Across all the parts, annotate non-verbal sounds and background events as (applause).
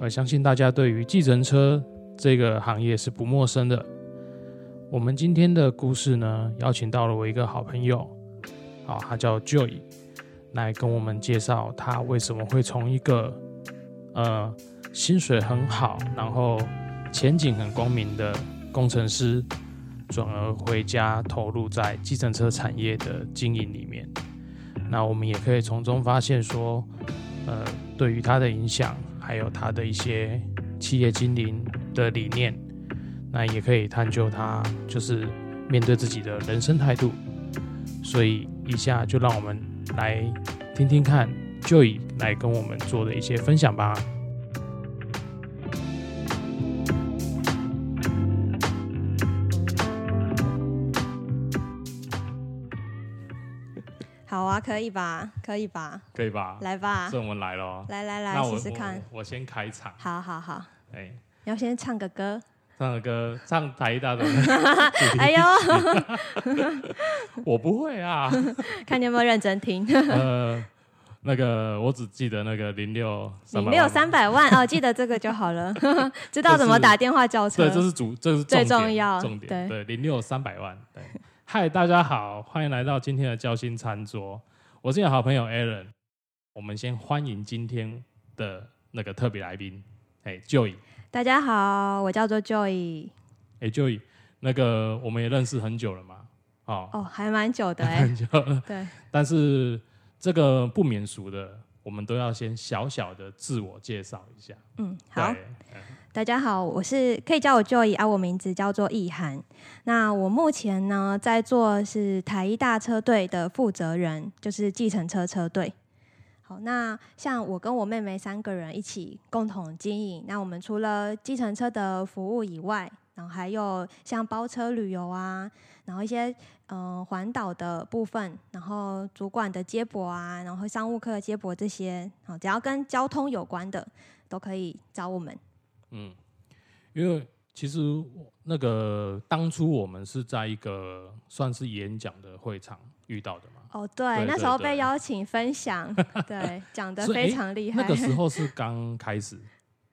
我相信大家对于计程车这个行业是不陌生的。我们今天的故事呢，邀请到了我一个好朋友，啊，他叫 Joy，来跟我们介绍他为什么会从一个呃薪水很好，然后前景很光明的工程师，转而回家投入在计程车产业的经营里面。那我们也可以从中发现说，呃，对于他的影响，还有他的一些企业经营的理念，那也可以探究他就是面对自己的人生态度。所以，以下就让我们来听听看 Joy 来跟我们做的一些分享吧。啊，可以吧？可以吧？可以吧？来吧，这我们来了。来来来，试试看。我我先开场。好好好，哎，你要先唱个歌。唱个歌，唱台大的。(laughs) 哎呦，(laughs) 我不会啊。看你有没有认真听。(laughs) 呃，那个我只记得那个零六零六三百万哦，记得这个就好了。知道怎么打电话叫车。对，这是主，这是最重要重点。对，零六三百万。对，嗨，大家好，欢迎来到今天的交心餐桌。我是你的好朋友 Aaron。我们先欢迎今天的那个特别来宾，哎，Joy。大家好，我叫做 Joy。哎，Joy，那个我们也认识很久了嘛？哦，哦，还蛮久的哎。很久了。对。但是这个不免俗的，我们都要先小小的自我介绍一下。嗯，好。大家好，我是可以叫我 Joy 啊，我名字叫做易涵。那我目前呢在做是台一大车队的负责人，就是计程车车队。好，那像我跟我妹妹三个人一起共同经营。那我们除了计程车的服务以外，然后还有像包车旅游啊，然后一些嗯环岛的部分，然后主管的接驳啊，然后商务客接驳这些，好，只要跟交通有关的都可以找我们。嗯，因为其实那个当初我们是在一个算是演讲的会场遇到的嘛。哦，对，那时候被邀请分享，对，讲的非常厉害。那个时候是刚开始，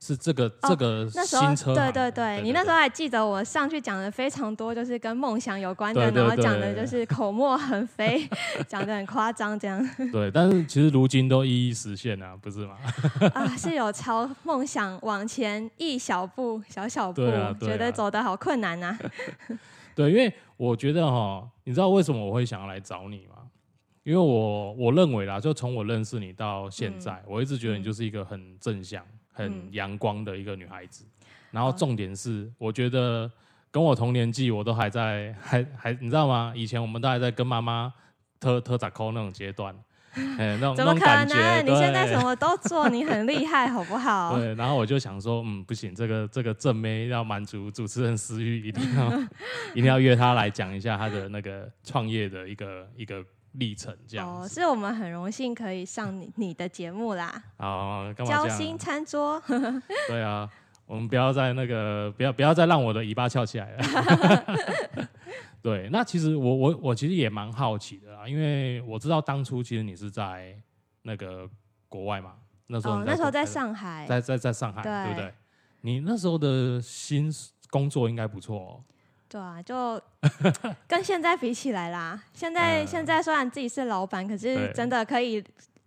是这个这个新车，对对对，你那时候还记得我上去讲的非常多，就是跟梦想有关的，然后讲的就是口沫横飞，讲的很夸张这样。(laughs) 对，但是其实如今都一一实现了，不是吗？(laughs) 啊，是有朝梦想往前一小步，小小步，觉得走的好困难呐。(laughs) 对，因为我觉得哈，你知道为什么我会想要来找你吗？因为我我认为啦，就从我认识你到现在，我一直觉得你就是一个很正向、很阳光的一个女孩子。然后重点是，我觉得跟我同年纪，我都还在，还还你知道吗？以前我们都还在跟妈妈特特咋抠那种阶段，(laughs) 哎，那种怎么可能？你现在什么都做，你很厉害，好不好？(laughs) 对。然后我就想说，嗯，不行，这个这个正妹要满足主持人私欲，一定要 (laughs) 一定要约她来讲一下她的那个创业的一个一个。历程这样哦，是我们很荣幸可以上你 (laughs) 你的节目啦。哦，交心餐桌。(laughs) 对啊，我们不要再那个，不要不要再让我的尾巴翘起来了。(laughs) 对，那其实我我我其实也蛮好奇的啊，因为我知道当初其实你是在那个国外嘛，那时候那时候在上海，在在在上海，对不对？你那时候的薪工作应该不错哦。对啊，就 (laughs) 跟现在比起来啦。现在现在虽然自己是老板，可是真的可以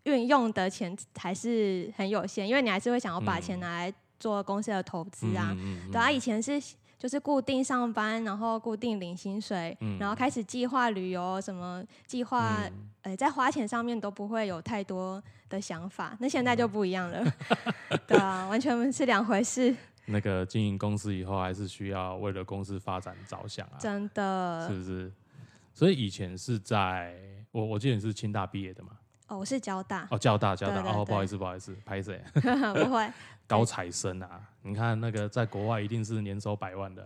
运用的钱还是很有限，因为你还是会想要把钱拿来做公司的投资啊。对啊，以前是就是固定上班，然后固定领薪水，然后开始计划旅游，什么计划，呃，在花钱上面都不会有太多的想法。那现在就不一样了，(laughs) 对啊，完全是两回事。那个经营公司以后，还是需要为了公司发展着想啊，真的，是不是？所以以前是在我我记得你是清大毕业的嘛？哦，我是交大。哦，交大，交大。哦，不好意思，不好意思，拍谁？(laughs) 不会。(laughs) 高材生啊！你看那个在国外一定是年收百万的，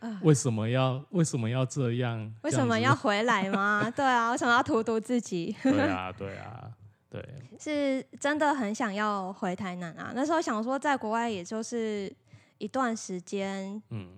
啊为什么要为什么要这样？为什么要回来吗？(laughs) 对啊，为什么要荼毒自己？对啊，对啊。对，是真的很想要回台南啊！那时候想说，在国外也就是一段时间，嗯，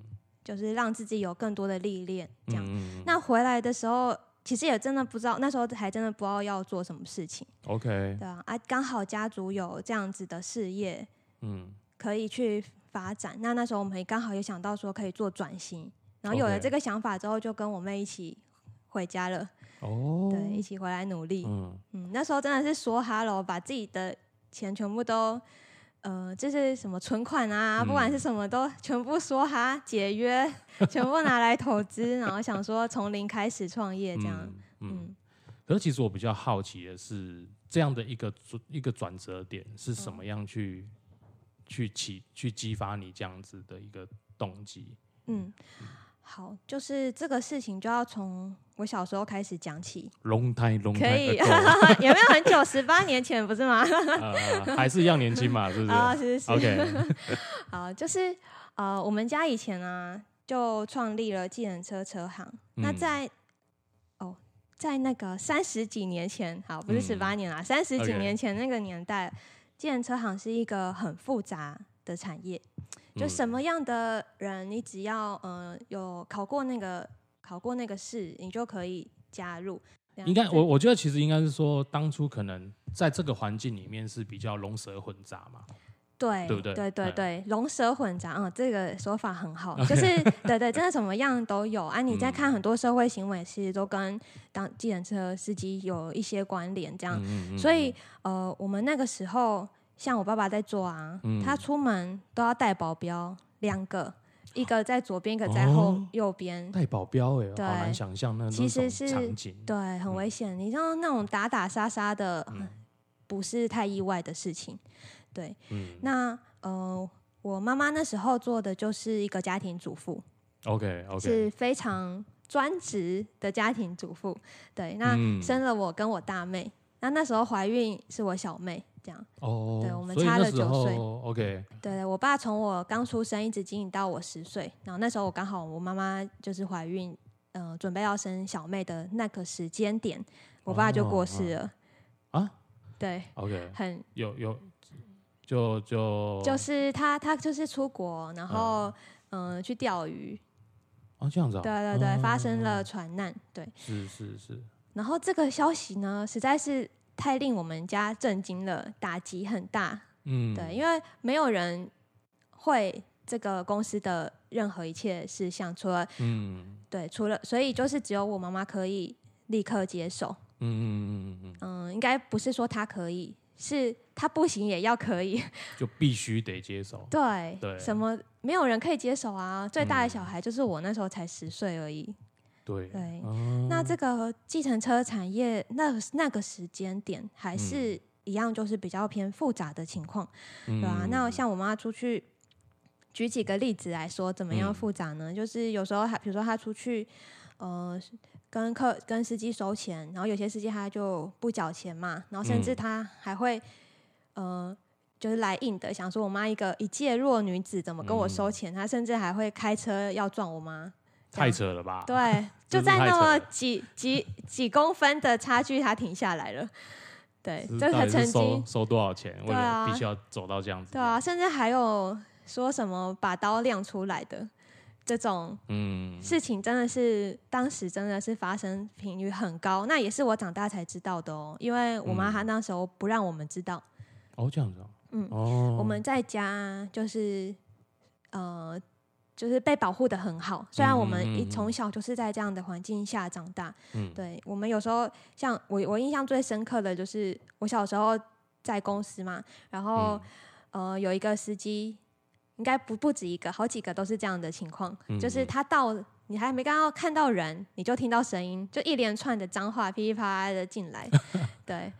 就是让自己有更多的历练，这样。那回来的时候，其实也真的不知道，那时候还真的不知道要做什么事情。OK，对啊，啊，刚好家族有这样子的事业，嗯，可以去发展。那那时候我们也刚好也想到说可以做转型，然后有了这个想法之后，就跟我妹一起回家了，哦，对，一起回来努力。嗯，嗯，那时候真的是说哈喽，把自己的钱全部都，呃，就是什么存款啊，不管嗯是什么都全部说哈，解约，(laughs) 全部拿来投资，然后想说从零开始创业这样。嗯嗯。嗯，可是其实我比较好奇的是，这样的一个转一个转折点是什嗯么样去、去启去激发你这样子的一个动机？嗯，好，就是这个事情就要从我小时候开始讲起，long time long 可 time 以 (laughs) 有没有很久？十八年前不是吗？呃，(laughs) 还是一样年轻嘛，(laughs) 是不是、啊，是是是。OK，好，就是呃，我们家以前啊，就创立了计程车车行。那嗯在哦，在那个三十几年前，好，不是嗯十八年啦，三十几年前那个年代，计程车行是一个很复杂的产业。就嗯什么样的人，你只要呃有考过那个考过那个试，你就可以加入。应该我我觉得其实应该是说，当初可能在这个环境里面是比较龙蛇混杂嘛。对对不对对对龙蛇混杂，嗯，这个说法很好，就是对对，真的什么样都有啊。你在嗯看很多社会行为，其实都跟当计程车司机有一些关联，这样。嗯所以呃，我们那个时候，像我爸爸在做啊，嗯他出门都要带保镖两个，一个在左边，一个在后、哦右边。带保镖哎、好对难想象那其实是场景。对，很危险。你像那种打打杀杀的，嗯不是太意外的事情。对，嗯那呃，我妈妈那时候做的就是一个家庭主妇，，OK OK，是非常专职的家庭主妇。对，那嗯生了我跟我大妹，那那时候怀孕是我小妹，这样。哦，对我们差了九岁 OK，对，我爸从我刚出生一直经营到我十岁，然后那时候我刚好我妈妈就是怀孕，呃，准备要生小妹的那个时间点，我爸就过世了。啊对，OK，很有有就就就是他他就是出国，然后嗯、呃去钓鱼，哦这样子啊，对对对，哦发生了船难，对。是是是，然后这个消息呢，实在是太令我们家震惊了，打击很大。嗯，对，因为没有人会这个公司的任何一切事项，除了嗯对，除了所以就是只有我妈妈可以立刻接手。嗯嗯嗯嗯嗯，嗯，应该不是说她可以，是她不行也要可以。就必须得接受，(laughs) 对，对什么没有人可以接手啊？最大的嗯小孩就是我那时候才十岁而已。对对哦那这个计程车产业那那个时间点还嗯是一样，就是比较偏复杂的情况，对吧啊，那像我妈出去，举几个例子来说，怎么样嗯复杂呢？就是有时候她，比如说她出去，呃，跟客跟司机收钱，然后有些司机他就不缴钱嘛，然后甚至嗯他还会，呃。就是来硬的，想说我妈一个一介弱女子怎么跟我收嗯钱？她甚至还会开车要撞我妈。这太扯了吧？对，就在那么几几几公分的差距，他停下来了。对，是这他到底是收曾经收多少钱？为了对啊必须要走到这样子，对啊，，甚至还有说什么把刀亮出来的这种嗯，事情，真的是当时真的是发生频率很高。那也是我长大才知道的哦，因为我妈嗯她那时候不让我们知道。哦这样子啊，嗯哦，我们在家就是呃，就是被保护的很好。虽然我们一从小就是在这样的环境下长大，嗯对我们有时候像我，我印象最深刻的就是我小时候在公司嘛，然后、嗯呃有一个司机，应该不不止一个，好几个都是这样的情况，嗯就是他到你还没刚刚看到人，你就听到声音，就一连串的脏话噼里啪啦的进来，(laughs) 对。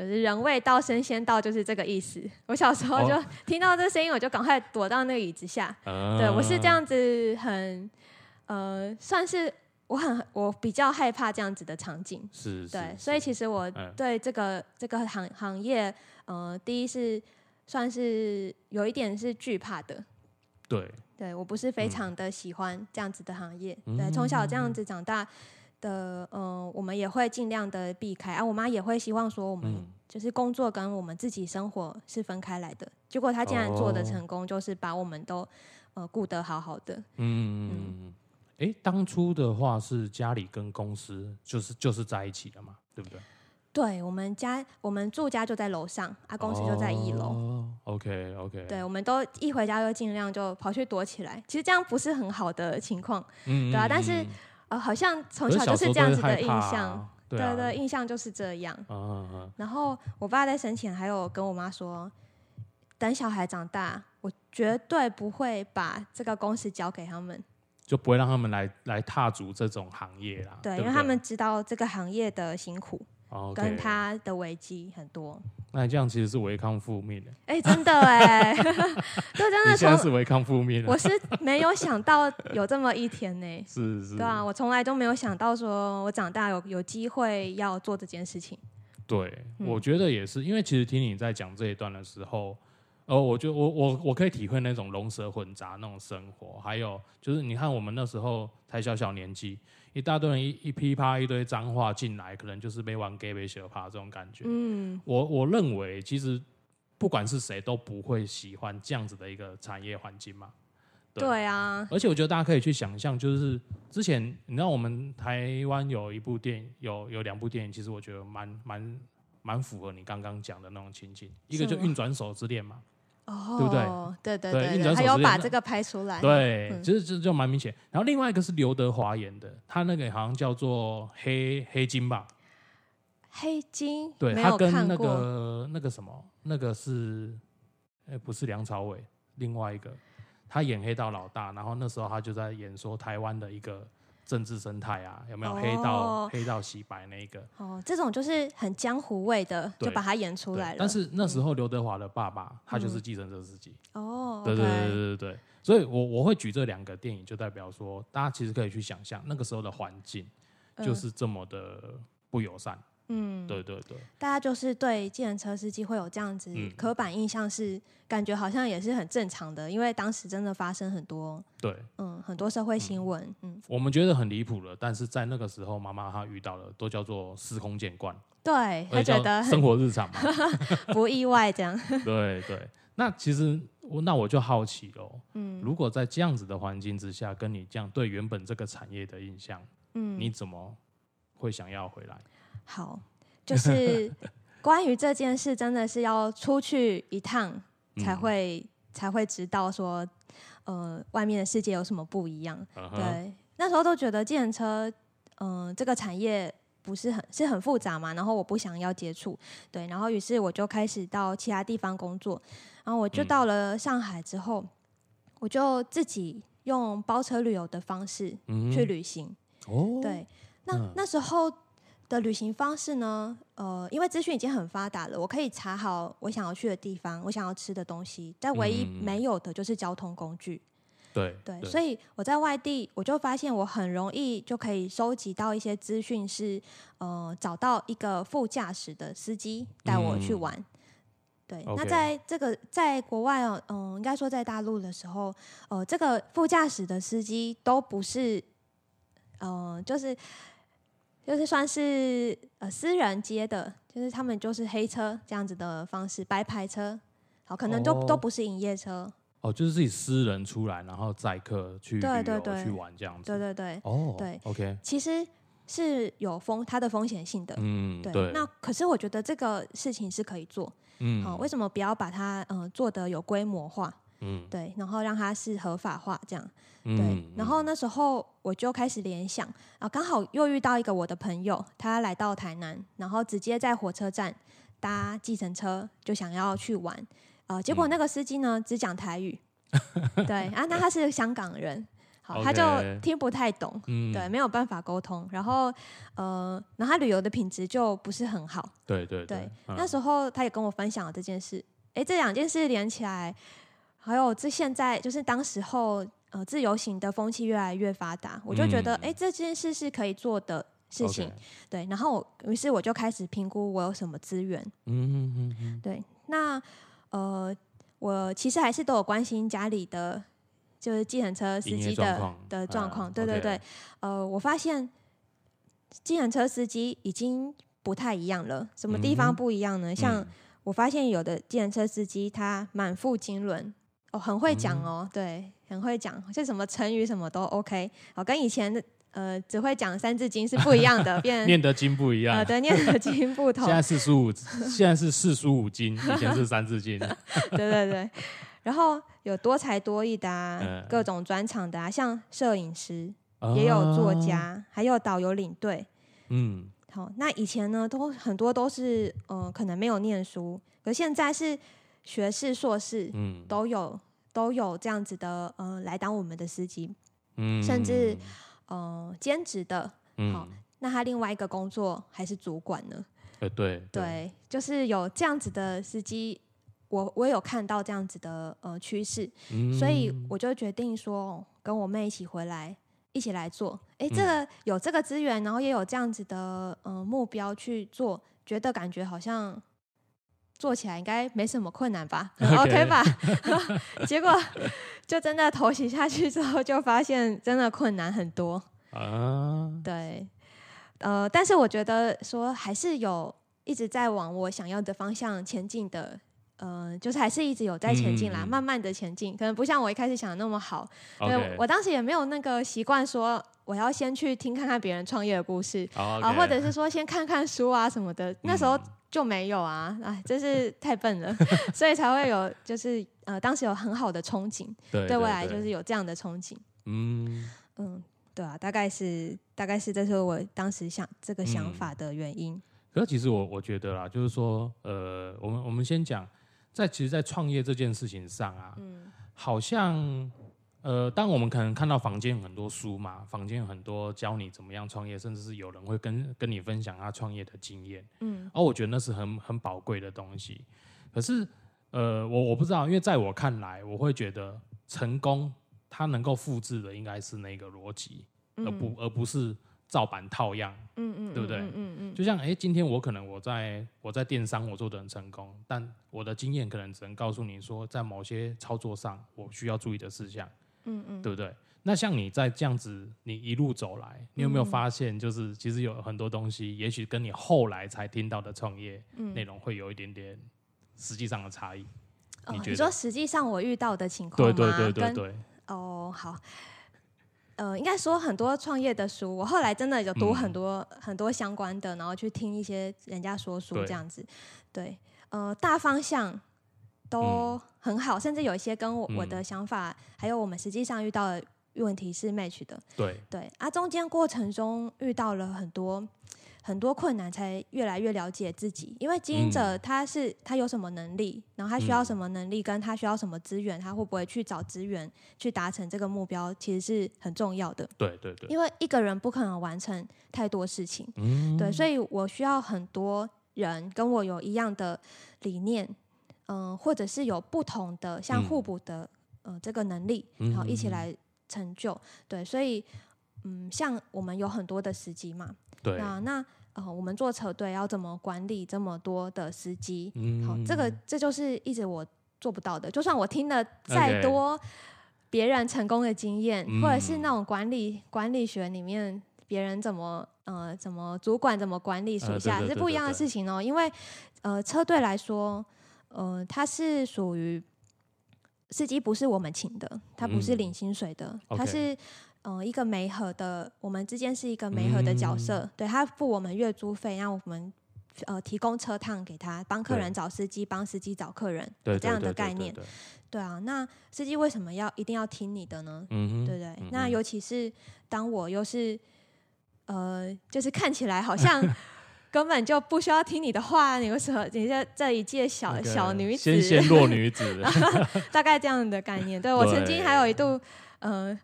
就是人未到，身先到，就是这个意思。(laughs) 我小时候就哦听到这声音，我就赶快躲到那个椅子下。呃对我是这，样子很，呃，算是我很我比较害怕这样子的场景。是，是对，所以其实我嗯对这个、这个行行业，呃，第一是算是有一点是惧怕的。对，对我不是非嗯常的喜欢这样子的行业。嗯对，从小这样子长大的，嗯、我们也会尽量的避开。啊，我妈也会希望说我们嗯就是工作跟我们自己生活是分开来的。结果她竟然做的哦成功，就是把我们都呃顾得好好的。嗯嗯嗯，哎，当初的话是家里跟公司就是就是在一起的嘛，对不对？对我们家，我们住家就在楼上，啊，公司就在一楼。哦，OK OK。对，我们都一回家就尽量就跑去躲起来。其实这样不是很好的情况，嗯对啊。但是呃，好像从小就是这样子的印象，对对，印象就是这样。然后我爸在生前还有跟我妈说，等小孩长大，我绝对不会把这个公司交给他们。就不会让他们来来踏足这种行业啦。对，因为他们知道这个行业的辛苦，哦，跟他的危机很多。那这样其实是违抗负面的。哎，真的哎，(laughs) 对，真的。现在是违抗负面我是没有想到有这么一天呢。(laughs) 是是。对啊，我从来都没有想到说我长大有有机会要做这件事情。对，我觉得也是，因为其实听你在讲这一段的时候。哦，我就我我我可以体会那种龙蛇混杂那种生活，还有就是你看我们那时候才小小年纪，一大堆人一一噼啪一堆脏话进来，可能就是被玩 gay 被小怕这种感觉。嗯，我我认为其实不管是谁都不会喜欢这样子的一个产业环境嘛。对啊，而且我觉得大家可以去想象，就是之前你知道我们台湾有一部电影，有有两部电影，其实我觉得蛮蛮蛮符合你刚刚讲的那种情景，一个就运转手之恋嘛。哦，对不对？对对对，还有把这个拍出来。对，其实这就蛮明显。然后另外一个是刘德华演的，他那个好像叫做黑黑金吧？黑金？对，他跟那个那个什么，那个是，哎，不是梁朝伟，另外一个，他演黑道老大，然后那时候他就在演说台湾的一个。政治生态啊，有没有黑道黑道洗白那一个？哦，这种就是很江湖味的，就把它演出来了。但是那时候刘德华的爸爸，他就是继承者自己。哦，对对对对对对。所以我我会举这两个电影，就代表说，大家其实可以去想象那个时候的环境就是这么的不友善。嗯，对对对，大家就是对计程车司机会有这样子刻板印象，是感觉好像也是很正常的，因为当时真的发生很多，对，嗯，很多社会新闻，嗯，我们觉得很离谱了，但是在那个时候，妈妈她遇到了，都叫做司空见惯，对，她觉得生活日常嘛，(laughs) 不意外这样，(laughs) 对对，那其实我那我就好奇喽，嗯，如果在这样子的环境之下，跟你这样对原本这个产业的印象，嗯，你怎么会想要回来？好，就是 (laughs) 关于这件事，真的是要出去一趟才会才会知道说，呃，外面的世界有什么不一样。对，那时候都觉得计程车，嗯，这个产业不是很是很复杂嘛，然后我不想要接触，对，然后于是我就开始到其他地方工作，然后我就到了上海之后，我就自己用包车旅游的方式去旅行。哦，对，那那时候。的旅行方式呢？呃，因为资讯已经很发达了，我可以查好我想要去的地方，我想要吃的东西，但唯一没有的就是交通工具。对对，所以我在外地，我就发现我很容易就可以收集到一些资讯，是呃找到一个副驾驶的司机带我去玩。对，那在这个在国外哦，嗯，应该说在大陆的时候，呃，这个副驾驶的司机都不是，呃，就是。就是算是呃私人接的，就是他们就是黑车这样子的方式，白牌车，好，可能都都不是营业车。哦，就是自己私人出来，然后载客去对对对去玩这样子。对对对。哦。对。OK。其实是有风，它的风险性的。嗯。对。那可是我觉得这个事情是可以做。嗯。好，为什么不要把它嗯做的有规模化？嗯。对，然后让它是合法化这样。对，然后那时候我就开始联想啊，刚好又遇到一个我的朋友，他来到台南，然后直接在火车站搭计程车，就想要去玩，呃，结果那个司机呢只讲台语，(laughs) 对啊，那他是香港人，好，他就听不太懂，对，没有办法沟通，然后呃，然后他旅游的品质就不是很好，对对对，那时候他也跟我分享了这件事，哎，这两件事连起来，还有这现在就是当时候。呃，自由行的风气越来越发达，我就觉得，哎，这件事是可以做的事情，对。然后，于是我就开始评估我有什么资源。嗯嗯嗯。对，那呃，我其实还是都有关心家里的，就是计程车司机的的状况。对对对。呃，我发现计程车司机已经不太一样了。什么地方不一样呢？像我发现有的计程车司机他满腹经纶。哦，很会讲哦，对，很会讲，就什么成语什么都 OK。哦，跟以前的呃只会讲三字经是不一样的，变 (laughs) 念的经不一样。呃对，念的经不同。(laughs) 现在四书五，现在是四书五经，以前是三字经。(laughs) 对对对，然后有多才多艺的啊，各种专场的啊，像摄影师，也有作家，还有导游领队。嗯，好，那以前呢，都很多都是呃，可能没有念书，可现在是学士、硕士，嗯，都有都有这样子的，呃，来当我们的司机，嗯，甚至呃兼职的，好，那他另外一个工作还是主管呢？呃，对，对，就是有这样子的司机，我我有看到这样子的呃趋势，所以我就决定说，跟我妹一起回来。一起来做，哎，这个有这个资源，然后也有这样子的呃目标去做，觉得感觉好像做起来应该没什么困难吧，(laughs) OK 吧？(laughs) 结果就真的投袭下去之后，就发现真的困难很多啊。对，呃，但是我觉得说还是有一直在往我想要的方向前进的。嗯，就是还是一直有在前进啦，慢慢的前进，可能不像我一开始想的那么好。对，我当时也没有那个习惯说我要先去听看看别人创业的故事啊，或者是说先看看书啊什么的，那时候就没有啊，哎，真是 (laughs) 太笨了，所以才会有就是呃，当时有很好的憧憬，对未来就是有这样的憧憬。嗯嗯，对啊，大概是大概是这是我当时想这个想法的原因。可是其实我我觉得啦，就是说呃，我们我们先讲。在其实，在创业这件事情上啊，好像呃，当我们可能看到坊间很多书嘛，坊间很多教你怎么样创业，甚至是有人会跟跟你分享他创业的经验，嗯，而我觉得那是很很宝贵的东西。可是，呃，我我不知道，因为在我看来，我会觉得成功它能够复制的应该是那个逻辑，而不而不是。照版套样，嗯嗯，对不对？嗯嗯嗯，就像哎，今天我可能我在我在电商我做的很成功，但我的经验可能只能告诉你说，在某些操作上我需要注意的事项，嗯嗯，对不对？那像你在这样子，你一路走来，你有没有发现，就是其实有很多东西，也许跟你后来才听到的创业内容会有一点点实际上的差异？你说实际上我遇到的情况对对对对对，哦，好。呃，应该说很多创业的书，我后来真的有读很多很多相关的，然后去听一些人家说书这样子。对，呃，大方向都很好，甚至有一些跟我我的想法，还有我们实际上遇到的问题是 match 的。对。对，啊，中间过程中遇到了很多。很多困难才越来越了解自己，因为经营者他是他有什么能力，然后他需要什么能力，跟他需要什么资源，他会不会去找资源去达成这个目标，其实是很重要的。对对对，因为一个人不可能完成太多事情，对，所以我需要很多人跟我有一样的理念，嗯，或者是有不同的像互补的呃这个能力，好一起来成就。对，所以嗯，像我们有很多的司机嘛。对啊，那呃，我们做车队要怎么管理这么多的司机？嗯好，这个这就是一直我做不到的。就算我听了再多别人成功的经验，或者是那种管理管理学里面别人怎么呃怎么主管怎么管理属下是不一样的事情哦。因为呃，车队来说，呃，它是属于司机不是我们请的，他不是领薪水的，他是。嗯，一个媒合的，我们之间是一个媒合的角色，对他付我们月租费，让我们呃提供车趟给他，帮客人找司机，帮司机找客人，这样的概念。对啊，那司机为什么要一定要听你的呢？嗯对不对？那尤其是当我又是呃，就是看起来好像根本就不需要听你的话，你为什么你这这一届小小女子，纤纤弱女子，(laughs) 大概这样的概念。(laughs) 对我曾经还有一度呃。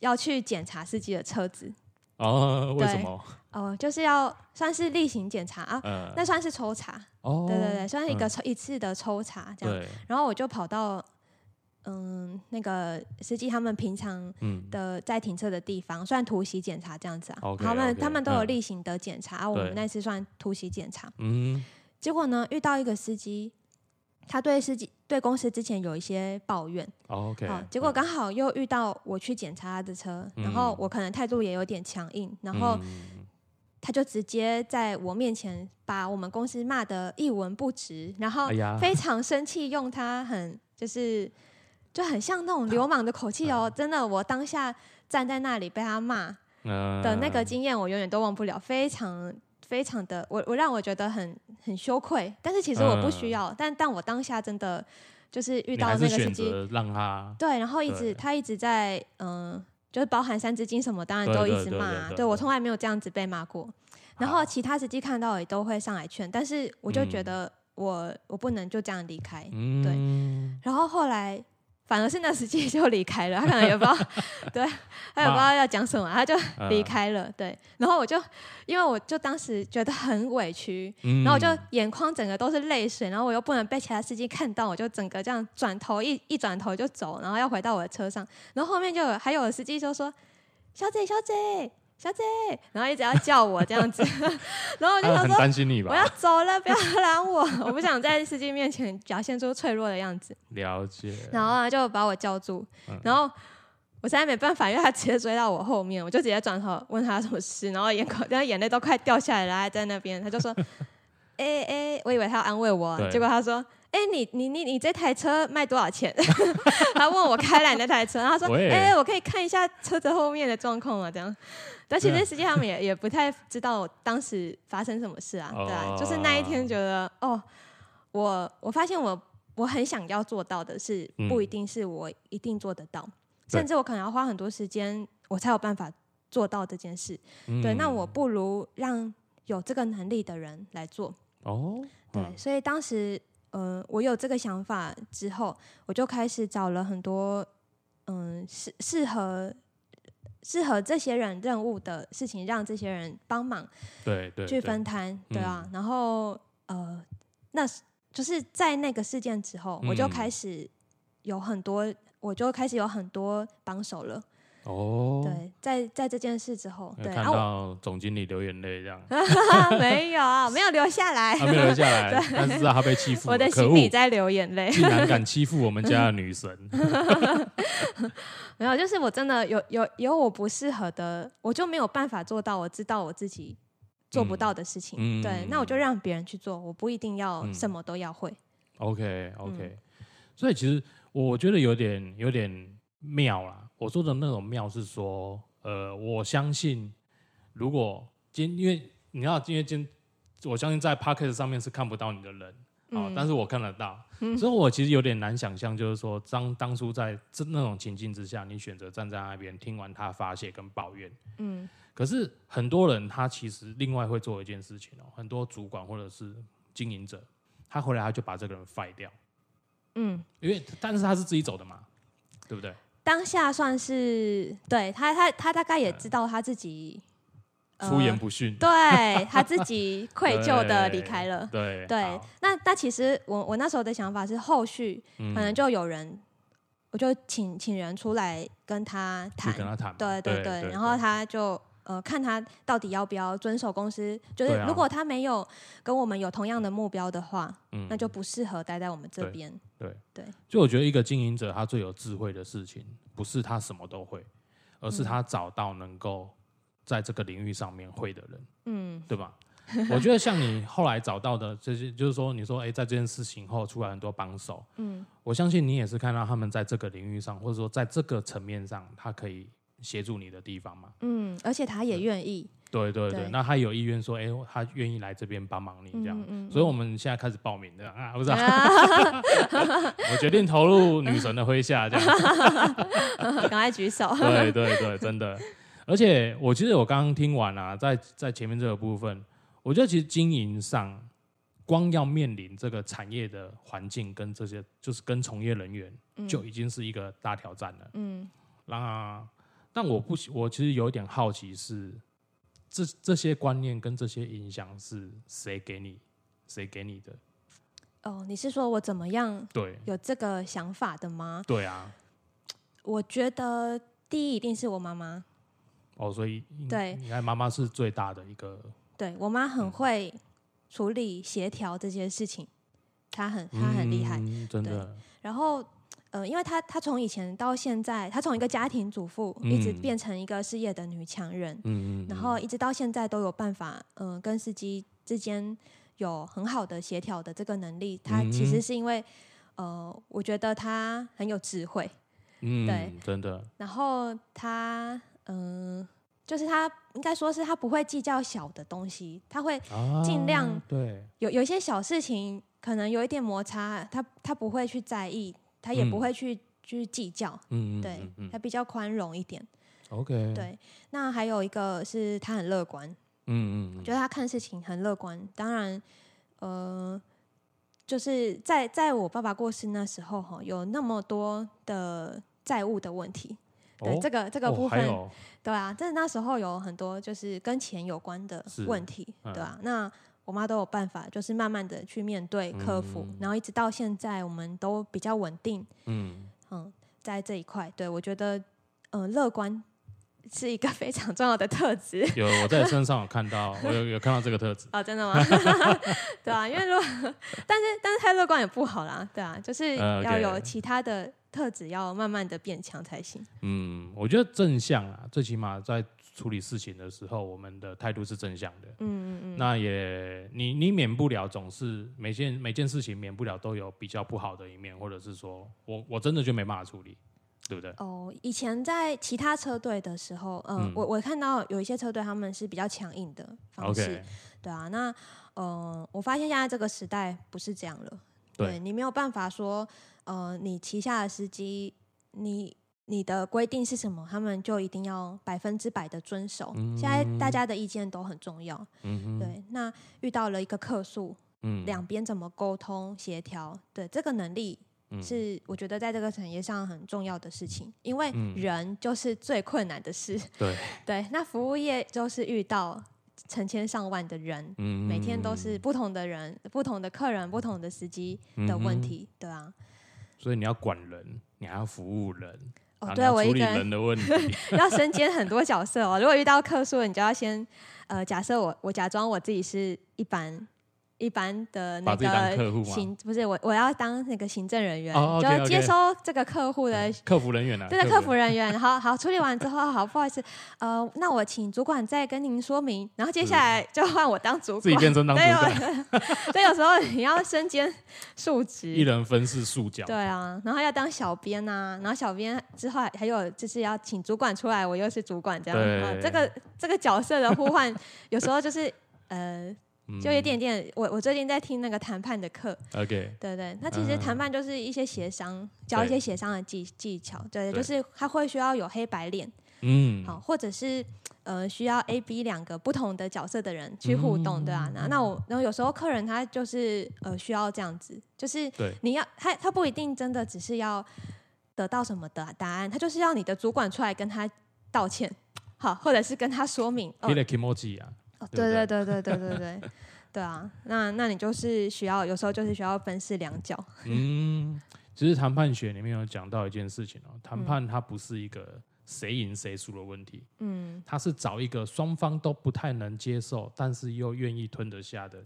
要去检查司机的车子哦？为什么？哦，就是要算是例行检查啊，那算是抽查哦。对对对，算是一个抽一次的抽查这样。然后我就跑到嗯那个司机他们平常的在停车的地方，算突袭检查这样子啊。他们他们都有例行的检查，我们那次算突袭检查。嗯，结果呢，遇到一个司机。他对司机、对公司之前有一些抱怨，OK，好，结果刚好又遇到我去检查他的车，然后我可能态度也有点强硬，然后他就直接在我面前把我们公司骂得一文不值，然后非常生气，用他很就是就很像那种流氓的口气哦，真的，我当下站在那里被他骂，的那个经验，我永远都忘不了，非常非常的，我我让我觉得很很羞愧。但是其实我不需要，但但我当下真的就是遇到那个司机，让他对，然后一直他一直在嗯，就是包含三字经什么，当然都一直骂。对我从来没有这样子被骂过。然后其他司机看到也都会上来劝，但是我就觉得我我不能就这样离开，对。然后后来。反而是那司机就离开了，他可能也不知道，(laughs) 对，他也不知道要讲什么，他就 (laughs) 离开了。对，然后我就，因为我就当时觉得很委屈，然后我就眼眶整个都是泪水，然后我又不能被其他司机看到，我就整个这样转头一一转头就走，然后要回到我的车上，然后后面就有还有司机就说：“小姐，小姐。”小姐，然后一直要叫我这样子，(laughs) 然后我就想说，担心你吧，我要走了，不要拦我，(laughs) 我不想在司机面前表现出脆弱的样子。了解。然后就把我叫住，然后我实在没办法，因为他直接追到我后面，我就直接转头问他什么事，然后眼口，然后眼泪都快掉下来了，还在那边，他就说：“ (laughs) 哎哎，我以为他要安慰我，结果他说。”哎，你你你你这台车卖多少钱？他问我开来那台车，然后说：“哎，我可以看一下车子后面的状况吗？”这样，但其实实际上也也不太知道当时发生什么事啊。对啊，就是那一天觉得，哦，我我发现我我很想要做到的是，不一定是我一定做得到，甚至我可能要花很多时间，我才有办法做到这件事。对，那我不如让有这个能力的人来做。哦，对，所以当时。呃，我有这个想法之后，我就开始找了很多嗯适适合适合这些人任务的事情，让这些人帮忙，对对，去分摊，对啊。然后呃，那就是在那个事件之后，我就开始有很多，我就开始有很多帮手了。哦，对，在在这件事之后，对，看到总经理流眼泪这样，(laughs) 没有，没有流下来，没有流下来，(laughs) 但是啊他被欺负，我的心里在流眼泪，(laughs) 竟然敢欺负我们家的女神，没有，就是我真的有有有我不适合的，我就没有办法做到，我知道我自己做不到的事情，对，那我就让别人去做，我不一定要什么都要会，OK OK，所以其实我觉得有点有点妙啦。我说的那种妙是说，呃，我相信，如果今因为你要因为今，我相信在 p o c k e t 上面是看不到你的人啊，但是我看得到，所以我其实有点难想象，就是说当当初在这那种情境之下，你选择站在那边听完他发泄跟抱怨，嗯，可是很多人他其实另外会做一件事情哦，很多主管或者是经营者，他回来他就把这个人 fire 掉，嗯，因为但是他是自己走的嘛，对不对？当下算是对他，他他大概也知道他自己出言不逊，对他自己 (laughs) 愧疚的离开了。对对，那那其实我我那时候的想法是，后续可能就有人，我就请请人出来跟他谈，跟他谈，对对对，然后他就。呃，看他到底要不要遵守公司，就是如果他没有跟我们有同样的目标的话，嗯，那就不适合待在我们这边。对对，就我觉得一个经营者他最有智慧的事情，不是他什么都会，而是他找到能够在这个领域上面会的人，嗯，对吧？我觉得像你 (laughs) 后来找到的这些，就是说你说哎，在这件事情后出来很多帮手，嗯，我相信你也是看到他们在这个领域上，或者说在这个层面上，他可以。协助你的地方嘛，嗯，而且他也愿意，对对对，那他有意愿说，哎，他愿意来这边帮忙你这样，所以我们现在开始报名的啊，不是，(laughs) (laughs) 我决定投入女神的麾下，这样，(laughs) 赶快举手，对对对，真的，而且我其实我刚刚听完啊，在在前面这个部分，我觉得其实经营上，光要面临这个产业的环境跟这些，就是跟从业人员，就已经是一个大挑战了，嗯，那。但我不，我其实有一点好奇，是这这些观念跟这些影响是谁给你，谁给你的？哦，你是说我怎么样？对，有这个想法的吗？对啊，我觉得第一一定是我妈妈。哦，所以对，你看妈妈是最大的一个。对我妈很会处理协调这些事情，她很她很厉害，真的。然后。呃，因为她她从以前到现在，她从一个家庭主妇一直变成一个事业的女强人，嗯嗯，然后一直到现在都有办法，嗯，跟司机之间有很好的协调的这个能力。她其实是因为，呃，我觉得她很有智慧，嗯，对，真的。然后她，嗯，就是他应该说是他不会计较小的东西，他会啊尽量对，有有一些小事情可能有一点摩擦，他他不会去在意，他也嗯不会去、去计较，嗯嗯对他比较宽容一点。，OK，，对，那还有一个是他很乐观，嗯嗯嗯，觉得他看事情很乐观。当然，呃，就是在在我爸爸过世那时候哈，有那么多的债务的问题。对、哦这个这个哦部分，对啊，但是那时候有很多就是跟钱有关的是问题，嗯对啊，那我妈都有办法，就是慢慢的去面对克服，嗯然后一直到现在，我们都比较稳定。嗯，嗯，在这一块，对我觉得，嗯、乐观是一个 (laughs) 非常重要的特质。有我在身上有看到，我有有看到这个特质，哦，真的吗？(laughs) 对啊，因为如果但是但是太乐观也不好啦，对啊，就是呃要有其他的特质，要慢慢的变强才行。嗯，我觉得正向啊，最起码在处理事情的时候，我们的态度是正向的。嗯嗯嗯，那也你你免不了总是每件每件事情免不了都有比较不好的一面，或者是说我我真的就没办法处理，对不对？哦，以前在其他车队的时候，嗯，嗯。我我看到有一些车队他们是比较强硬的方式对啊，那呃，我发现现在这个时代不是这样了，对。你没有办法说，呃，你旗下的司机，你你的规定是什么，他们就一定要百分之百的遵守。现在大家的意见都很重要，对。那遇到了一个客诉，嗯，两边怎么沟通协调，对这个能力。嗯是我觉得在这个产业上很重要的事情，因为嗯人就是最困难的事。对，(laughs) 对，那服务业就是遇到成千上万的人，嗯每天都是不同的人、不同的客人、不同的司机的问嗯题，对啊。所以你要管人，你还要服务人，哦，啊对我一个人人的问题，(laughs) 要身兼很多角色哦。如果遇到客诉，你就要先呃，假设我我假装我自己是一般一般的那个客户嘛，行，不是我我要当那个行政人员，哦就接收这个客户的客服人员啊，对的，客服人员，(laughs) 好好处理完之后，好，不好意思，呃，那我请主管再跟您说明，然后接下来就换我当主管，自己变成当主对所以 (laughs) 有时候你要身兼数职。一，人分饰数角，对啊，然后要当小编呐、然后小编之后还还有就是要请主管出来，我又是主管这样，对。啊，这个这个角色的互换，有时候就是呃，嗯就有一点点，我我最近在听那个谈判的课，OK，对对，那其实嗯。谈判就是一些协商，教一些协商的技技巧，对，就是他会需要有黑白脸，嗯，好，或者是呃需要 A、B 两个不同的角色的人去互动，对啊，那那我然后有时候客人他就是呃需要这样子，就是对。你要他他不一定真的只是要得到什么的答案，他就是要你的主管出来跟他道歉，好，或者是跟他说明，哦对不对对对对对对对。啊，那那你就是需要，有时候就是需要分饰两角。嗯，其实谈判学里面有讲到一件事情哦，嗯谈判它不是一个谁赢谁输的问题，嗯，它是找一个双方都不太能接受，但是又愿意吞得下的。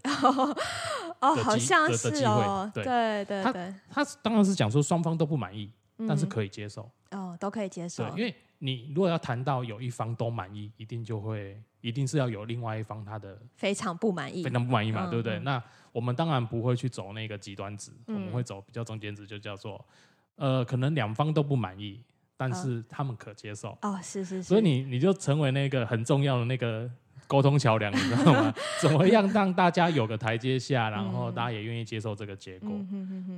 哦，好像是哦，对对对他对，他当然是讲说双方都不满意，但是嗯可以接受。哦，都可以接受对，。因为你如果要谈到有一方都满意，一定就会一定是要有另外一方他的非常不满意非。常不满意嘛，嗯对不对？嗯那我们当然不会去走那个极端值，我们嗯会走比较中间值，就叫做呃，可能两方都不满意，但是他们可接受，哦，是是是。所以你你就成为那个很重要的那个沟通桥梁，你知道吗？(laughs) 怎么样让大家有个台阶下，然后嗯大家也愿意接受这个结果？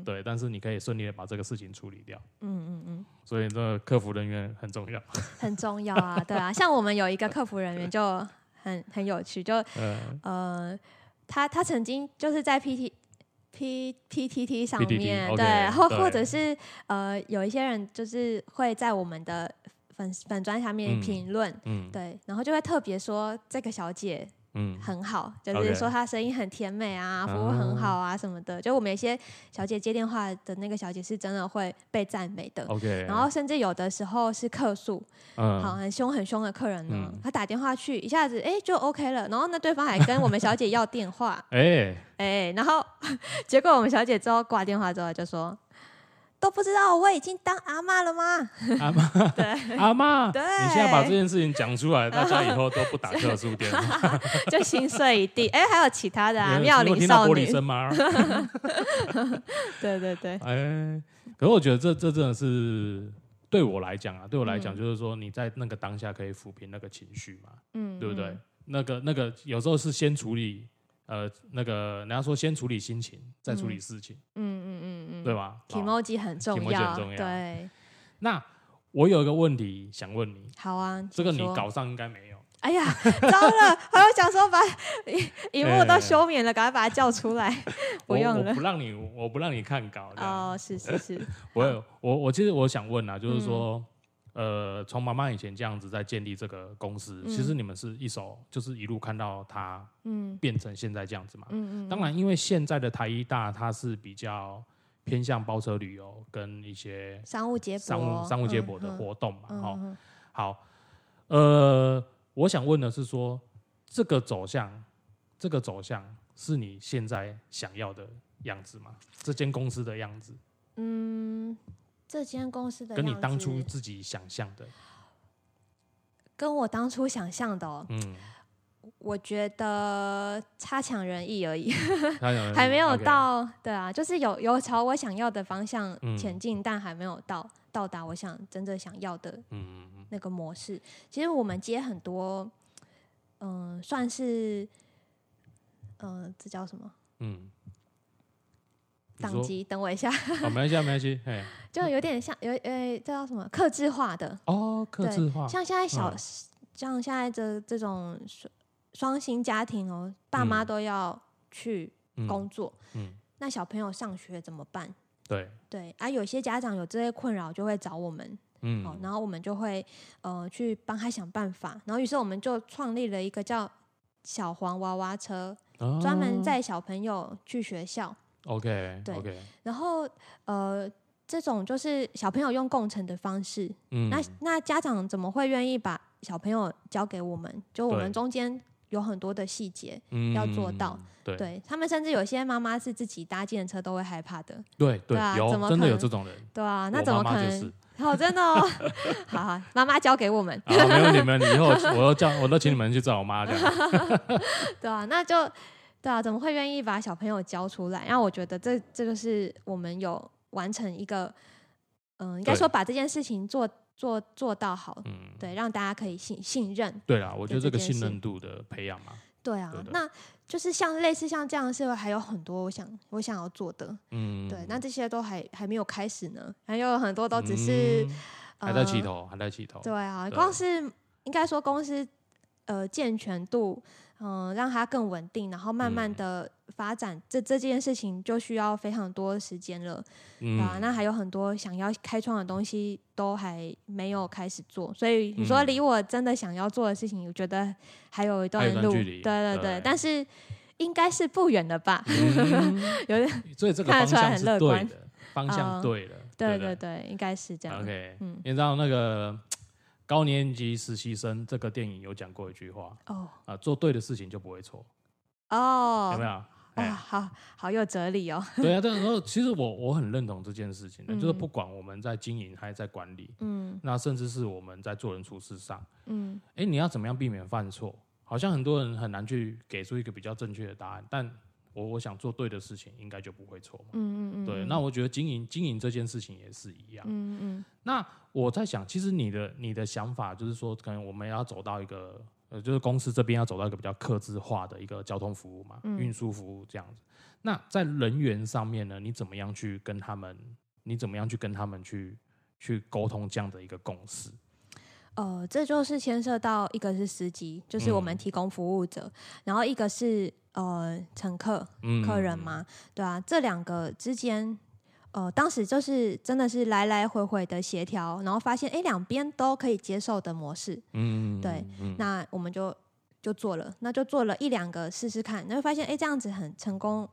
对，但是你可以顺利的把这个事情处理掉，嗯嗯嗯，所以这个客服人员很重要。(laughs) 很重要啊，对啊。像我们有一个客服人员就很很有趣，就呃，(laughs) 呃，他他曾经就是在 PT。P P T T 上 PTT 面对，或或者是呃，有一些人就是会在我们的粉粉砖下面嗯评论，嗯。对，然后就会特别说这个小姐嗯，很好，就是说她声音很甜美啊，服务很好啊什么的。就我们有一些小姐接电话的那个小姐是真的会被赞美的。OK，然后甚至有的时候是客诉，嗯。好很凶很凶的客人呢嗯，他打电话去一下子哎就 OK 了，然后那对方还跟我们小姐要电话，(laughs) 哎，哎，然后 (laughs) 结果我们小姐之后挂电话之后就说。都不知道我已经当阿妈了吗？阿妈，对 (laughs) 阿妈，对你现在把这件事情讲出来，大家以后都不打特殊电话。(laughs) 就心碎一地。哎，还有其他的啊，(laughs) 你妙龄有听到少女玻璃，声吗？对对对，哎，可是我觉得这这真的是对我来讲啊，对我来讲就是说你在那个当下可以抚平那个情绪嘛，嗯，对不对？那个那个有时候是先处理，呃，那个人家说先处理心情，再处理事情，嗯嗯嗯嗯，对吧？emoji 很重要，很重要对，那我有一个问题想问你，好啊，这个你搞上应该没有。哎呀，糟了！还有想说把荧荧幕都休眠了，赶快把它叫出来。(laughs) 不我用了我不。让你，我不让你看稿。哦，是是是，(laughs) 我有我我其实我想问啊，就是说，嗯呃，从妈妈以前这样子在建立这个公司，嗯其实你们是一手，就是一路看到它嗯变成现在这样子嘛。嗯嗯，当然，因为现在的台医大它是比较偏向包车旅游跟一些商务接驳，商务商务接驳的嗯活动嘛。哈、嗯嗯好，呃，我想问的是说，这个走向，这个走向是你现在想要的样子吗？这间公司的样子，嗯，这间公司的跟你当初自己想象的，跟我当初想象的、哦，嗯，我觉得差强人意而已，(laughs) 还没有到。对啊，就是有有朝我想要的方向嗯。前进，但还没有到到达我想真正想要的那个模式。其实我们接很多，嗯、算是，嗯、这叫什么？嗯，你说档机？等我一下，好，没关系，啊，没关系，嘿，(laughs) 就有点像有呃，这叫什么？克制化的，哦，克制化，像现在小，嗯像现在的这种双双薪家庭哦，爸妈嗯都要去嗯工作，嗯，那小朋友上学怎么办？对，对啊，有些家长有这些困扰，就会找我们，嗯，哦，然后我们就会呃去帮他想办法，然后于是我们就创立了一个叫小黄娃娃车，哦专门载小朋友去学校，OK，对然后呃。这种就是小朋友用共乘的方式，嗯，那那家长怎么会愿意把小朋友交给我们？就我们中间有很多的细节，嗯要做到，对。对他们甚至有些妈妈是自己搭计程车都会害怕的，对对啊有真的怎么真的有这种人，对啊，那怎么可能？妈妈就是，哦，真的哦，(laughs) 好好，妈妈交给我们，啊，没问题，没问题，以后我都叫，我都请你们去找我妈这样，(laughs) 对啊，那就对啊，怎么会愿意把小朋友交出来？然后我觉得这这就是我们有完成一个，嗯、应该对。说把这件事情做做做到好，嗯，对，让大家可以信信任，对啦，我觉得这个信任度的培养嘛，对啊，那就是像类似像这样的事，还有很多我想我想要做的，嗯，对，那这些都还还没有开始呢，还有很多都只是、嗯。还在起呃头，还在起头，对啊，对。光是应该说公司呃健全度，嗯、让它更稳定，然后慢慢嗯。的发展，这这件事情就需要非常多时间了，嗯啊，那还有很多想要开创的东西都还没有开始做，所以你说嗯。离我真的想要做的事情，我觉得还有一段路，段距离对对对但是应该是不远的吧？嗯。(laughs) 有点 (laughs) 所以这个看得出来方向是很乐观对的，方向哦对了，对对对？对，应该是这样。OK，嗯。你知道那个高年级实习生这个电影有讲过一句话哦。啊，做对的事情就不会错，哦，有没有？哇，哎，好好有哲理哦。对啊，这个时候其实我我很认同这件事情的，就是嗯不管我们在经营还是在管理，嗯。那甚至是我们在做人处事上，嗯。哎，你要怎么样避免犯错？好像很多人很难去给出一个比较正确的答案，但我我想做对的事情，应该就不会错嘛。嗯嗯嗯，对，那我觉得经营经营这件事情也是一样。嗯嗯那我在想，其实你的你的想法就是说，可能我们要走到一个呃，就是公司这边要走到一个比较客制化的一个交通服务嘛，嗯运输服务这样子。那在人员上面呢，你怎么样去跟他们？你怎么样去跟他们去去沟通这样的一个共识？呃，这就是牵涉到一个是司机，就是我们嗯提供服务者，然后一个是呃乘客嗯客人嘛，对啊，这两个之间。呃，当时就是真的是来来回回的协调，然后发现哎，两边都可以接受的模式，嗯，对嗯，那我们就就做了，那就做了一两个试试看，那就发现哎，这样子很成功，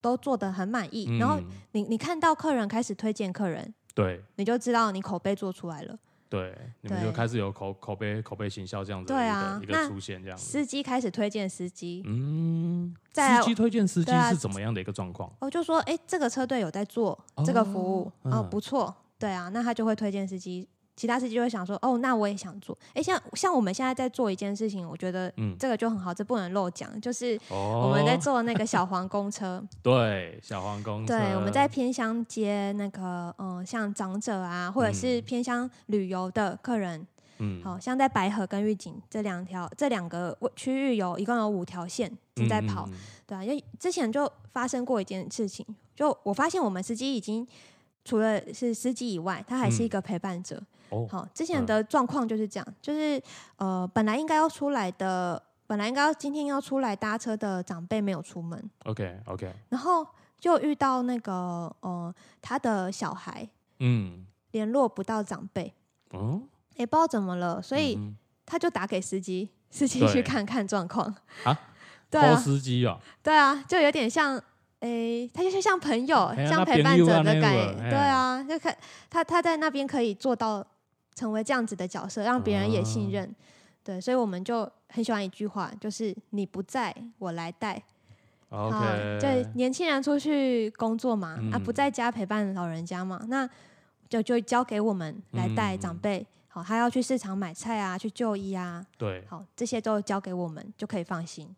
都做的很满意。然后嗯你你看到客人开始推荐客人，对你就知道你口碑做出来了。对，你们就开始有口口碑口碑行销这样子的对一个出现这样子。司机开始推荐司机，嗯，再来司机推荐司机对啊是怎么样的一个状况？我就说，哎、这个车队有在做这个服务，哦哦，嗯不错，对啊，那他就会推荐司机其他司机就会想说，哦，那我也想做。哎，像像我们现在在做一件事情，我觉得这个就很好，这不能漏讲，就是我们在做那个小黄公车。(laughs) 对，小黄公车。对，我们在偏乡接那个，嗯，像长者啊，或者是偏乡旅游的客人。嗯，好像在白河跟玉井这两条这两个区域有一共有五条线正在跑，对啊，因为之前就发生过一件事情，就我发现我们司机已经除了是司机以外，他还是一个陪伴者。哦，好，之前的状况就是这样，就是呃，本来应该要出来的，本来应该要今天要出来搭车的长辈没有出门。OK OK，然后就遇到那个呃，他的小孩，嗯，联络不到长辈，哦。也不知道怎么了，所以他就打给司机，司机去看看状况啊。对啊，司机啊。对啊，就有点像，诶，他就是像朋友，像陪伴者的感觉。对啊，就看他他在那边可以做到成为这样子的角色，让别人也信任。对，所以我们就很喜欢一句话，就是你不在我来带。OK。对，年轻人出去工作嘛，啊，不在家陪伴老人家嘛，那就就交给我们来带长辈。好，他要去市场买菜啊，去就医啊。对，好，这些都交给我们就可以放心。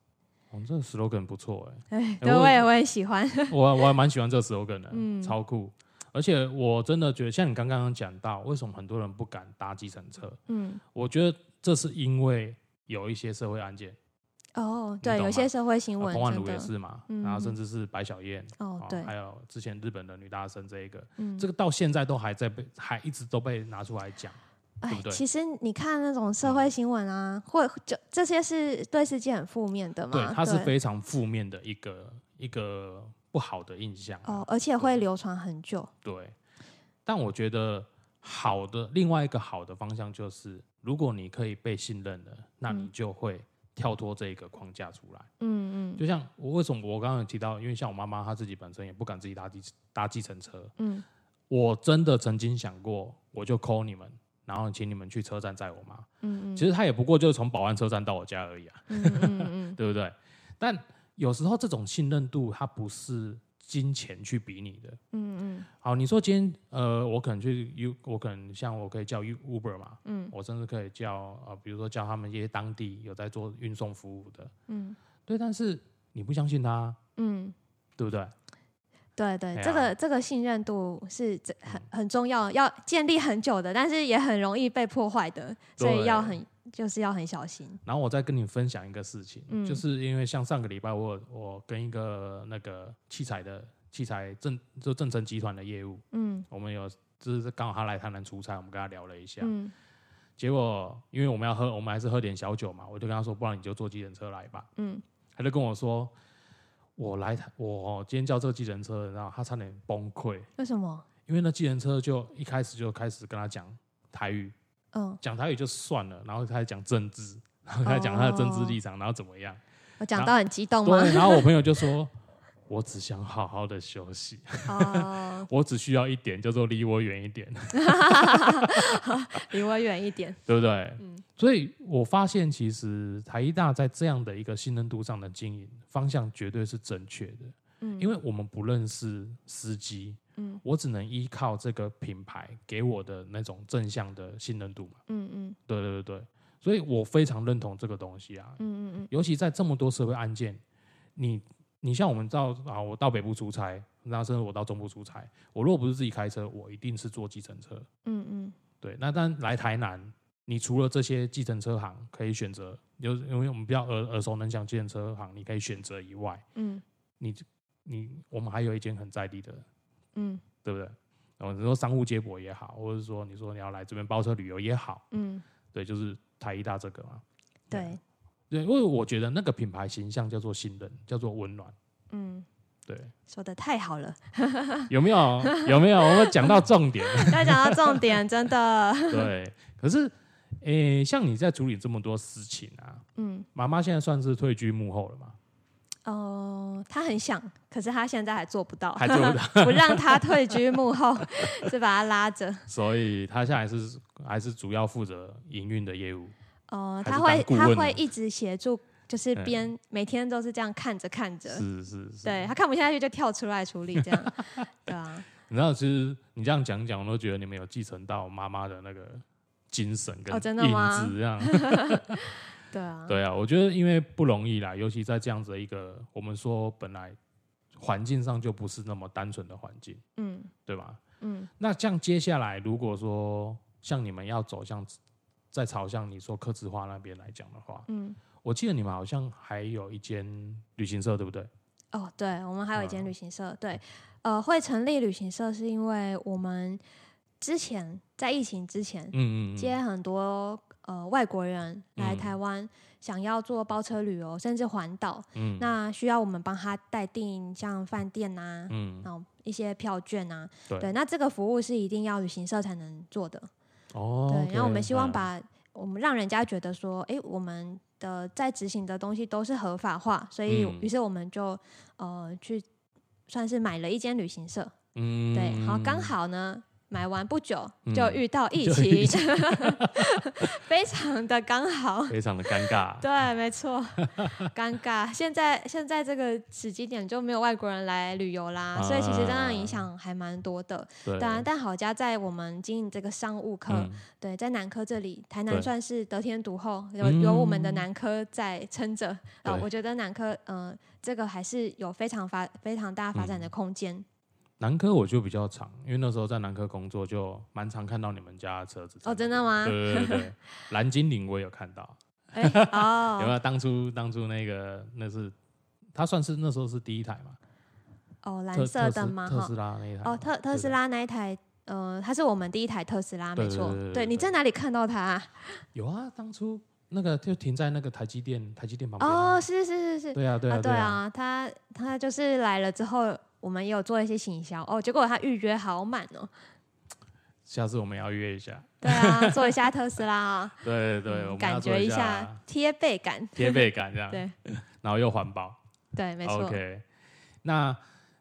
哦，这个 slogan 不错哎。哎，对，我也我也喜欢。我我还蛮喜欢这个 slogan 的，嗯，超酷。而且我真的觉得，像你刚刚讲到，为什么很多人不敢搭计程车？嗯，我觉得这是因为有一些社会案件。哦，对，有些社会新闻，彭万如也是嘛，然后甚至是白小燕，哦，对，还有之前日本的女大生这一个，嗯，这个到现在都还在被，还一直都被拿出来讲。哎，其实你看那种社会新闻啊，或就这些是对世界很负面的嘛？对，它是非常负面的一个一个不好的印象哦，而且会流传很久。对，但我觉得好的另外一个好的方向就是，如果你可以被信任了，那你就会跳脱这个框架出来。嗯嗯，就像我为什么我刚刚有提到，因为像我妈妈她自己本身也不敢自己搭计搭计程车。嗯，我真的曾经想过，我就 call 你们。然后请你们去车站载我妈。嗯嗯。其实他也不过就是从保安车站到我家而已啊。嗯嗯嗯。(laughs) 对不对？但有时候这种信任度，它不是金钱去比拟的。嗯嗯。好，你说今天呃，我可能去 U，我可能像我可以叫 U Uber 嘛。嗯。我甚至可以叫呃，比如说叫他们一些当地有在做运送服务的。嗯。对，但是你不相信他。嗯。对不对？对对，这个这个信任度是很很重要，要建立很久的，但是也很容易被破坏的，所以要很就是要很小心。然后我再跟你分享一个事情，嗯就是因为像上个礼拜我我跟一个那个器材的器材正就正成集团的业务，嗯，我们有就是刚好他来台南出差，我们跟他聊了一下，嗯，结果因为我们要喝，我们还是喝点小酒嘛，我就跟他说，不然你就坐计程车来吧，嗯，他就跟我说。我来台，我今天叫这个计程车，然后他差点崩溃。为什么？因为那计程车就一开始就开始跟他讲台语，嗯，讲台语就算了，然后开始讲政治，然后开始讲他的政治立场，然后怎么样？我讲到很激动吗？对，然后我朋友就说。(laughs) 我只想好好的休息，(laughs) 我只需要一点，叫做离我远一点，(laughs) 离我远一点，对不对？嗯，所以我发现其实台一大在这样的一个信任度上的经营方向绝对是正确的，嗯，因为我们不认识司机，嗯，我只能依靠这个品牌给我的那种正向的信任度嘛，嗯嗯，对对对对，所以我非常认同这个东西啊，嗯嗯嗯，尤其在这么多社会案件，你。你像我们到啊，我到北部出差，然后甚至我到中部出差，我如果不是自己开车，我一定是坐计程车。嗯嗯，对。那但来台南，你除了这些计程车行可以选择，就因为我们比较耳耳熟能详计程车行，你可以选择以外，嗯，你你我们还有一间很在地的，嗯，对不对？然后你说商务接驳也好，或者是说你说你要来这边包车旅游也好，嗯，对，就是台一大这个嘛，对。对，因为我觉得那个品牌形象叫做信任，叫做温暖。嗯，对，说的太好了。有没有？有没有？我们讲到重点。要讲到重点，真的。对，可是，诶，像你在处理这么多事情啊，嗯，妈妈现在算是退居幕后了吗？哦，他很想，可是他现在还做不到，还做不到，不让他退居幕后，(laughs) 是把他拉着。所以他现在是还是主要负责营运的业务。哦，他会他会一直协助，就是边每天都是这样看着看着，是是是，对他看不下去就跳出来处理这样，(laughs) 对啊。你知道，其实你这样讲讲，我都觉得你们有继承到妈妈的那个精神跟影吗子，这样。(laughs) 对啊，对啊，我觉得因为不容易啦，尤其在这样子的一个我们说本来环境上就不是那么单纯的环境，嗯对吧？嗯那这样接下来，如果说像你们要走向在朝向你说科字化那边来讲的话，嗯。我记得你们好像还有一间旅行社，对不对？哦，对，我们还有一间嗯旅行社。对，呃，会成立旅行社是因为我们之前在疫情之前嗯嗯嗯，接很多呃外国人来嗯台湾，想要做包车旅游，甚至环岛，嗯那需要我们帮他代订像饭店啊、嗯然后一些票券啊。对那这个服务是一定要旅行社才能做的。哦，对，然后我们希望嗯把我们让人家觉得说，哎，我们的在执行的东西都是合法化，所以嗯于是我们就呃去算是买了一间旅行社，嗯对，好，刚好呢。买完不久嗯就遇到疫情，(laughs) 非常的刚好。非常的尴尬，对，没错，(laughs) 尴尬。现在现在这个时机点就没有外国人来旅游啦，所以其实这样影响还蛮多的。对，当然，但好家在我们经营这个商务科，嗯对，在南科这里，台南算是得天独厚，有嗯有我们的南科在撑着。呃，对我觉得南科，嗯、这个还是有非常发非常大发展的空间。南科我就比较长，因为那时候在南科工作，就蛮常看到你们家的车子。哦，真的？吗？对对对对，(laughs) 蓝精灵我也有看到，哎、(laughs) 有没哦，有？当初当初那个那是，它算是那时候是第一台嘛，哦，蓝色的吗？特斯，拉那一台。哦，特特斯拉那一台，呃，它是我们第一台特斯拉，对没错。对你在哪里看到它啊、(laughs) 有啊，当初那个就停在那个台积电台积电旁边啊。哦，是是是是，对啊对啊对啊，啊，他他就是来了之后，我们也有做一些行销哦，结果他预约好满哦。下次我们要约一下。对啊，做一下特斯拉啊，对 (laughs) 对对，感觉一下贴背感。贴背感这样，对然后又环保。对，没错。OK，那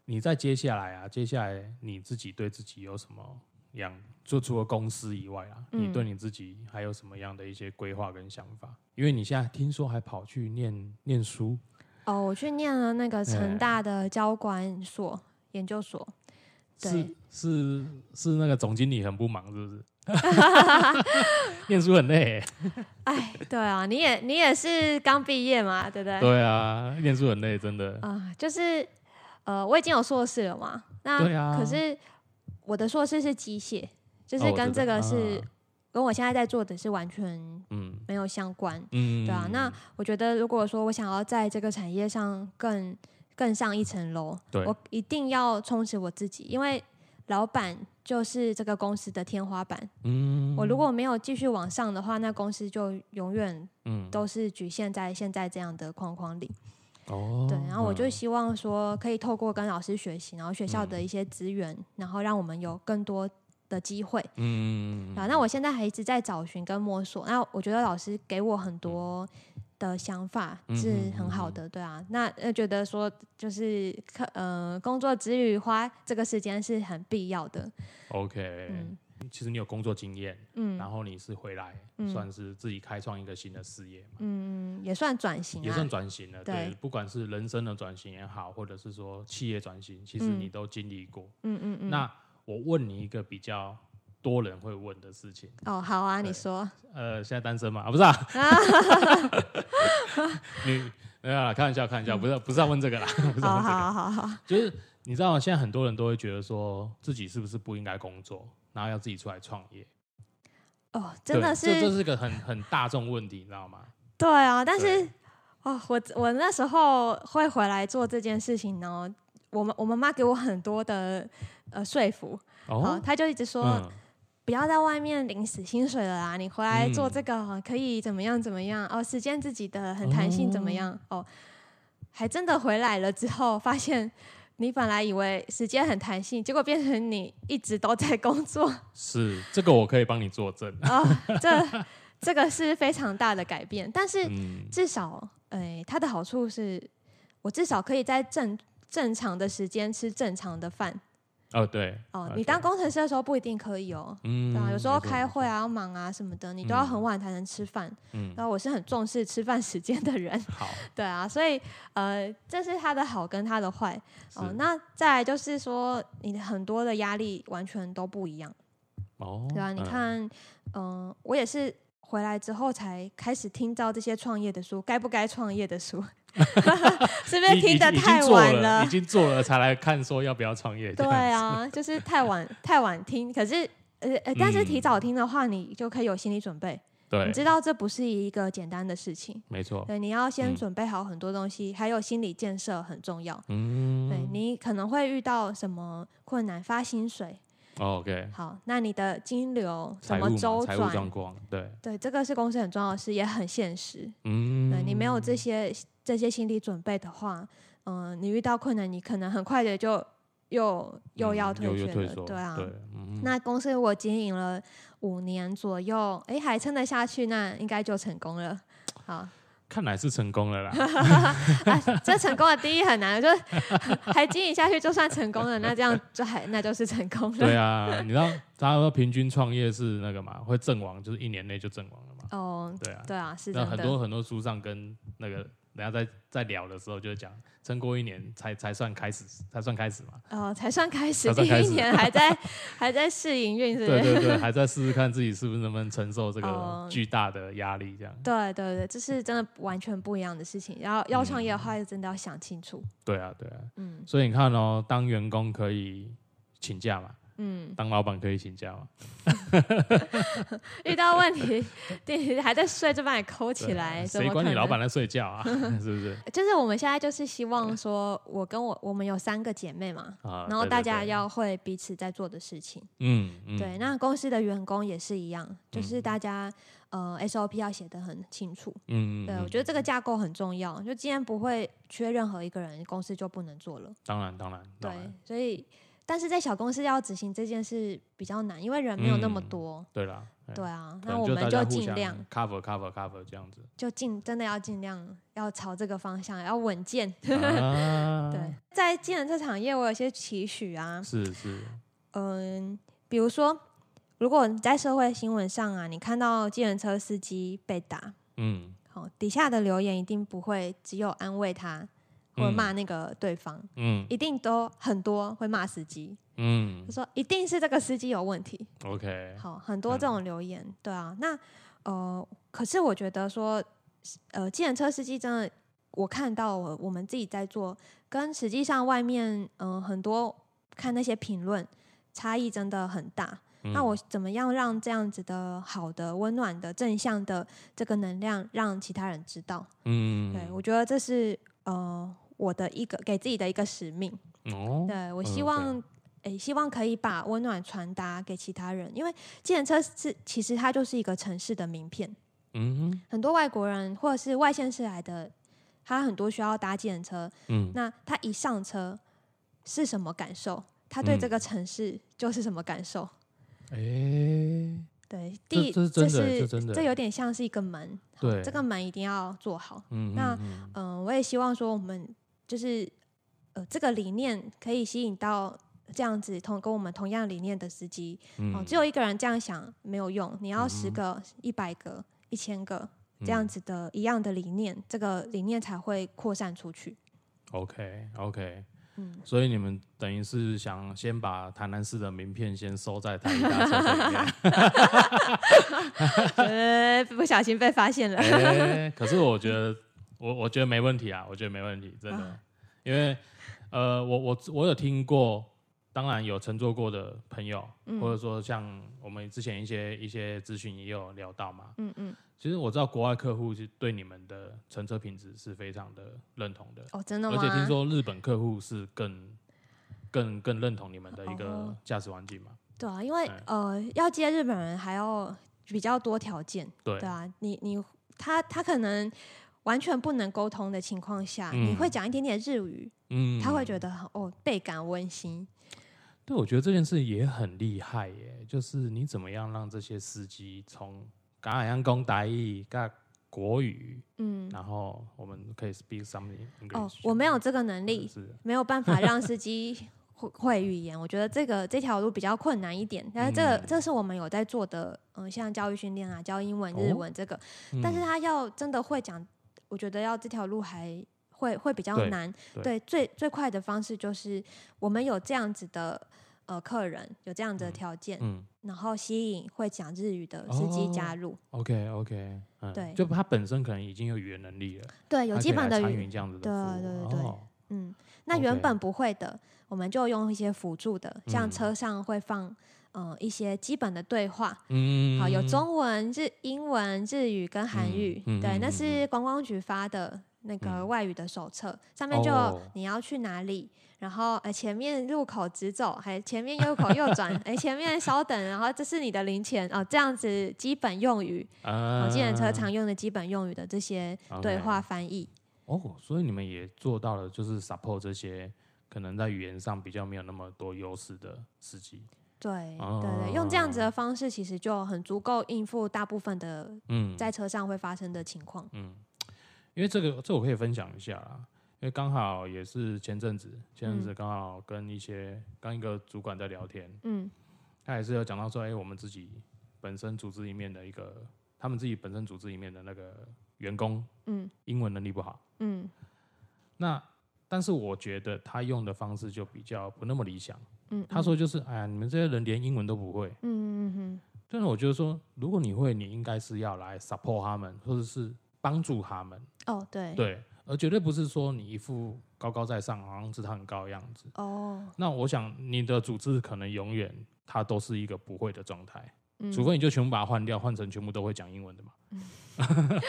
你在接下来啊，接下来你自己对自己有什么样？就除了公司以外啊，嗯你对你自己还有什么样的一些规划跟想法？因为你现在听说还跑去念念书，哦，我去念了那个哎成大的交管所研究所。对是是是那个总经理很不忙，是不是？(laughs) 念书很累欸，哎，对啊，你也你也是刚毕业嘛，对不对？对啊，念书很累，真的。啊、就是呃，我已经有硕士了嘛。那对啊可是我的硕士是机械，就是跟这个是、啊跟我现在在做的是完全嗯没有相关。嗯，对啊，那我觉得如果说我想要在这个产业上更更上一层楼，对我一定要充实我自己，因为老板就是这个公司的天花板。嗯，我如果没有继续往上的话，那公司就永远嗯都是局限在现在这样的框框里。哦，对，然后我就嗯希望说，可以透过跟老师学习，然后学校的一些资源，然后让我们有更多的机会。嗯啊，那我现在还一直在找寻跟摸索。那我觉得老师给我很多的想法嗯是嗯嗯很好的，对啊。那呃觉得说就是课呃工作之余花这个时间是很必要的。OK，嗯其实你有工作经验，嗯然后你是回来，嗯算是自己开创一个新的事业嘛，嗯，也算转型啊也算。转型了。对对，不管是人生的转型也好，或者是说企业转型，其实嗯你都经历过。嗯嗯嗯。那我问你一个比较多人会问的事情，哦，好啊，你对说。呃，现在单身嘛？啊，不是啊，(laughs) 你没有啦，开玩笑，开玩笑，不是不是要问这个啦，(laughs) 不是要好问这个，好好好。就是你知道现在很多人都会觉得说自己是不是不应该工作，然后要自己出来创业。哦，真的是这这是是个很很大众问题，你知道吗？对啊，但是我我那时候会回来做这件事情呢，我们我妈妈给我很多的呃说服，好，哦，她就一直说、嗯，不要在外面领死薪水了啦，你回来做嗯这个可以怎么样怎么样哦，时间自己的很弹性怎么样哦还真的回来了之后发现。你本来以为时间很弹性，结果变成你一直都在工作 (laughs) 是这个我可以帮你作证。哦，这这个是非常大的改变。但是嗯，至少，诶、它的好处是我至少可以在正正常的时间吃正常的饭，哦，对，哦，你当工程师的时候不一定可以哦，嗯，对啊，有时候开会啊、要忙啊什么的，你都要很晚才能吃饭。嗯，然后我是很重视吃饭时间的人。(laughs) 好，(laughs) 对啊，所以呃，这是他的好跟他的坏。哦，那再来就是说，你的很多的压力完全都不一样。哦，对啊，你看，嗯，我也是回来之后才开始听到这些创业的书，该不该创业的书。是不是听得太晚了？已经做了才来看说要不要创业？对啊，就是太晚太晚听。可是呃呃，但是提早听的话，你就可以有心理准备。对，你知道这不是一个简单的事情。没错。对，你要先准备好很多东西，还有心理建设很重要。嗯。对你可能会遇到什么困难？发薪水。OK。好，那你的金流怎么周转？对。对，这个是公司很重要的事，也很现实。嗯。对你没有这些。这些心理准备的话，嗯，你遇到困难，你可能很快的就又又要退学了，对啊。那公司我经营了五年左右，哎，还撑得下去，那应该就成功了。好，看来是成功了啦。(laughs) 这成功的第一很难，就 (laughs) 还经营下去就算成功了，那这样就还那就是成功了。对啊，你知道，大家说平均创业是那个嘛，会阵亡，就是一年内就阵亡了嘛。哦，对啊，对啊，是的。很多很多书上跟那个。人家在在聊的时候就讲，撑过一年才才算开始，才算开始嘛。哦，才算开始，第一年还在还在试营运，是不是？(laughs) 对对对，还在试试看自己是不是能不能承受这个巨大的压力，这样。对对对，这是真的完全不一样的事情。然后要创业的话，就真的要想清楚。对啊，对啊，嗯。所以你看哦，当员工可以请假嘛。嗯，当老板可以请假吗？(laughs) 遇到问题，你还在睡就把你抠起来，谁管你老板在睡觉啊？(laughs) 是不是？就是我们现在就是希望说，我跟我我们有三个姐妹嘛，然后大家要会彼此在做的事情。嗯，对。那公司的员工也是一样，就是大家呃 SOP 要写的很清楚。嗯嗯。对，我觉得这个架构很重要。就今天不会缺任何一个人，公司就不能做了。当然，当然。对，所以。但是在小公司要执行这件事比较难，因为人没有那么多。对啦，对啊，那我们就尽量 cover cover cover 这样子，就尽真的要尽量要朝这个方向，要稳健。(laughs) 对，在技能这产业，我有些期许啊。是是。嗯，比如说，如果你在社会新闻上啊，你看到计程车司机被打，嗯，好，底下的留言一定不会只有安慰他。或骂那个对方，嗯，一定都很多会骂司机，嗯，说一定是这个司机有问题，OK，好，很多这种留言，对啊，那呃，可是我觉得说，呃，计程车司机真的，我看到我我们自己在做，跟实际上外面嗯很多看那些评论差异真的很大。那我怎么样让这样子的好的、温暖的、正向的这个能量让其他人知道？嗯，对我觉得这是呃。我的一个给自己的一个使命，哦，对我希望，诶，希望可以把温暖传达给其他人，因为计程车是其实它就是一个城市的名片，嗯，很多外国人或者是外县市来的，他很多需要搭计程车，嗯，那他一上车是什么感受？他对这个城市就是什么感受？哎，对，第这这是这有点像是一个门，对，这个门一定要做好，嗯，那嗯，我也希望说我们。就是呃，这个理念可以吸引到这样子同跟我们同样理念的司机。哦，只有一个人这样想没有用，你要十个、一百个、一千个这样子的一样的理念，这个理念才会扩散出去。OK，OK，嗯，所以你们等于是想先把台南市的名片先收在台大车里面。(laughs) (laughs) 呃，不小心被发现了。可是我觉得。我我觉得没问题啊，我觉得没问题，真的，因为呃，我我我有听过，当然有乘坐过的朋友，或者说像我们之前一些一些咨询也有聊到嘛，嗯嗯，其实我知道国外客户是对你们的乘车品质是非常的认同的，哦，真的。吗？而且听说日本客户是更更更认同你们的一个驾驶环境嘛？对啊，因为呃，要接日本人还要比较多条件，对。对啊，你你他他可能。完全不能沟通的情况下，你会讲一点点日语，嗯，他会觉得很哦倍感温馨。对，我觉得这件事也很厉害耶，就是你怎么样让这些司机从港海洋公台语、跟国语，嗯，然后我们可以 speak something。哦，我没有这个能力，没有办法让司机会会语言，我觉得这个这条路比较困难一点。但是这个、嗯这是我们有在做的，嗯、像教育训练啊，教英文、哦日文这个，但是嗯他要真的会讲，我觉得要这条路还会会比较对难。对。对，最最快的方式就是我们有这样子的呃客人，有这样子的嗯条件，嗯。然后吸引会讲日语的司机加哦入。，OK OK，嗯，对。就他本身可能已经有语言能力了，对，有基本的语参与这样子的对对对哦嗯，那原本不会的，我们就用一些辅助的，像嗯。车上会放呃一些基本的对话，嗯，好，有中文、日英文、日语跟韩语，对，那嗯嗯嗯。嗯是观光局发的那个嗯。外语的手册，上面就你要去哪里，然后呃前面入口直走，还前面右口右转，(laughs) 哎前面稍等，然后这是你的零钱哦，这样子基本用语，啊哦，计程车常用的基本用语的这些对话翻译。哦，所以你们也做到了，就是 support 这些可能在语言上比较没有那么多优势的司机。对哦对对，用这样子的方式，其实就很足够应付大部分的嗯，在车上会发生的情况。嗯，因为这个这我可以分享一下啦，因为刚好也是前阵子，前阵子刚好跟一些跟一个主管在聊天，嗯。他也是有讲到说，哎、我们自己本身组织里面的一个，他们自己本身组织里面的那个员工嗯英文能力不好，嗯。那但是我觉得他用的方式就比较不那么理想。嗯，他说就是，哎呀，你们这些人连英文都不会。嗯嗯嗯但是我觉得说，如果你会，你应该是要来 support 他们，或者是帮助他们，嗯，哦对，对，而绝对不是说你一副高高在上，好像是他很高的样子。哦，那我想你的组织可能永远它都是一个不会的状态，嗯除非你就全部把它换掉，换成全部都会讲英文的嘛。(laughs)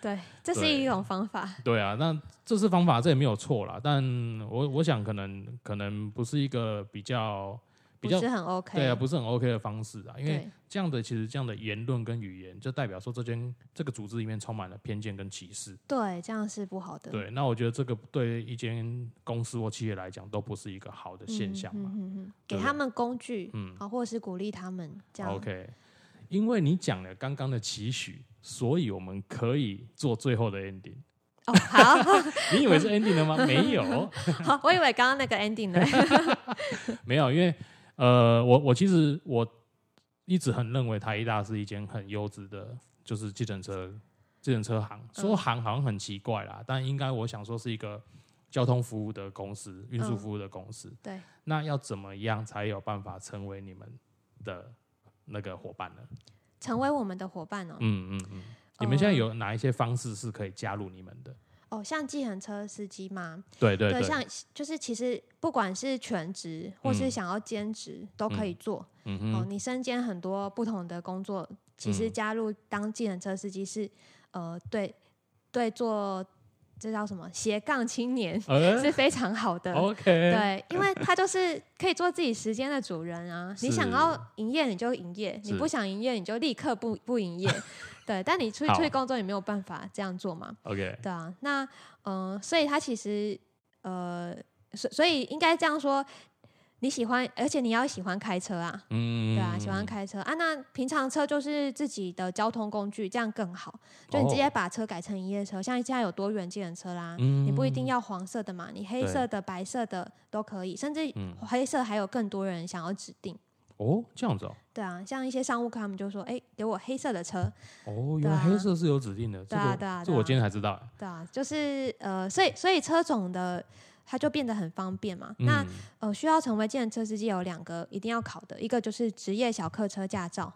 对，这是一种方法。对啊，那这是方法，这也没有错啦。但我我想可能可能不是一个比较比较不是很 OK，对啊，不是很 OK 的方式啊，因为对这样的其实这样的言论跟语言，就代表说这间这个组织里面充满了偏见跟歧视。对，这样是不好的对，那我觉得这个对一间公司或企业来讲都不是一个好的现象嘛。嗯嗯给他们工具，嗯啊，或者是鼓励他们这样。OK，因为你讲了刚刚的期许，所以我们可以做最后的 ending。哦，好，(laughs) 你以为是 ending 了吗？(laughs) 没有，好，我以为刚刚那个 ending 呢。(laughs) 没有，因为呃，我我其实我一直很认为台一大是一间很优质的，就是计程车计程车行。说行好像很奇怪啦，但应该我想说是一个交通服务的公司，运输嗯服务的公司。对，那要怎么样才有办法成为你们的那个伙伴呢？成为我们的伙伴哦。嗯嗯嗯，你们现在有哪一些方式是可以加入你们的？哦，像计程车司机嘛，对对对，像就是其实不管是全职或是嗯想要兼职都可以做。嗯嗯，哦，你身兼很多不同的工作，其实嗯加入当计程车司机是呃对对做这叫什么斜杠青年呃 (laughs) 是非常好的。(laughs) OK，对，因为他就是可以做自己时间的主人啊！你想要营业你就营业，你不想营业你就立刻不不营业。对，但你出去出去工作，你没有办法这样做嘛？OK，对啊，那嗯、呃所以他其实呃，所所以应该这样说，你喜欢，而且你要喜欢开车啊，嗯，对啊，喜欢开车啊。那平常车就是自己的交通工具，这样更好。就你直接哦把车改成营业车，像现在有多元计程车啦，嗯你不一定要黄色的嘛，你黑色的、白色的都可以，甚至嗯黑色还有更多人想要指定。哦，这样子哦，对啊，像一些商务客他们就说，哎、给我黑色的车，哦，原来黑色是有指定的，这对啊个对啊。这我今天才知道。对啊，就是呃，所以所以车种的它就变得很方便嘛。那嗯呃，需要成为计程车司机有两个一定要考的，一个就是职业小客车驾照，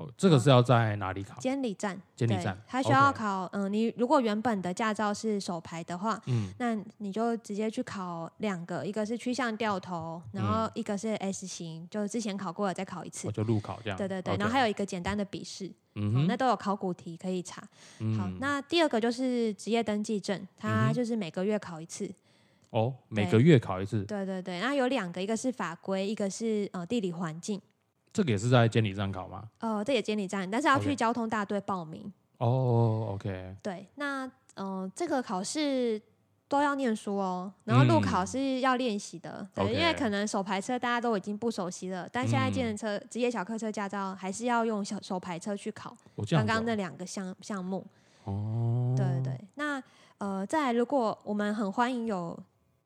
哦，这个是要在哪里考？监理站。对监理站，它需要考，嗯、你如果原本的驾照是手牌的话，嗯那你就直接去考两个，一个是趋向掉头，然后一个是 S 型，就之前考过了再考一次我。就路考这样。对对对然后还有一个简单的笔试，嗯哼，那都有考古题可以查。嗯好，那第二个就是职业登记证，嗯它就是每个月考一次。哦，每对个月考一次，对对对，那有两个，一个是法规，一个是呃地理环境。这个也是在监理站考吗？呃，这也监理站，但是要 OK 去交通大队报名。哦，OK，对，那嗯、呃这个考试都要念书哦，然后路考嗯是要练习的。对因为可能手排车大家都已经不熟悉了，但现在嗯计程车、职业小客车驾照还是要用小手排车去考。我这样子哦刚刚那两个项项目，哦，对对对。那呃，再来，如果我们很欢迎有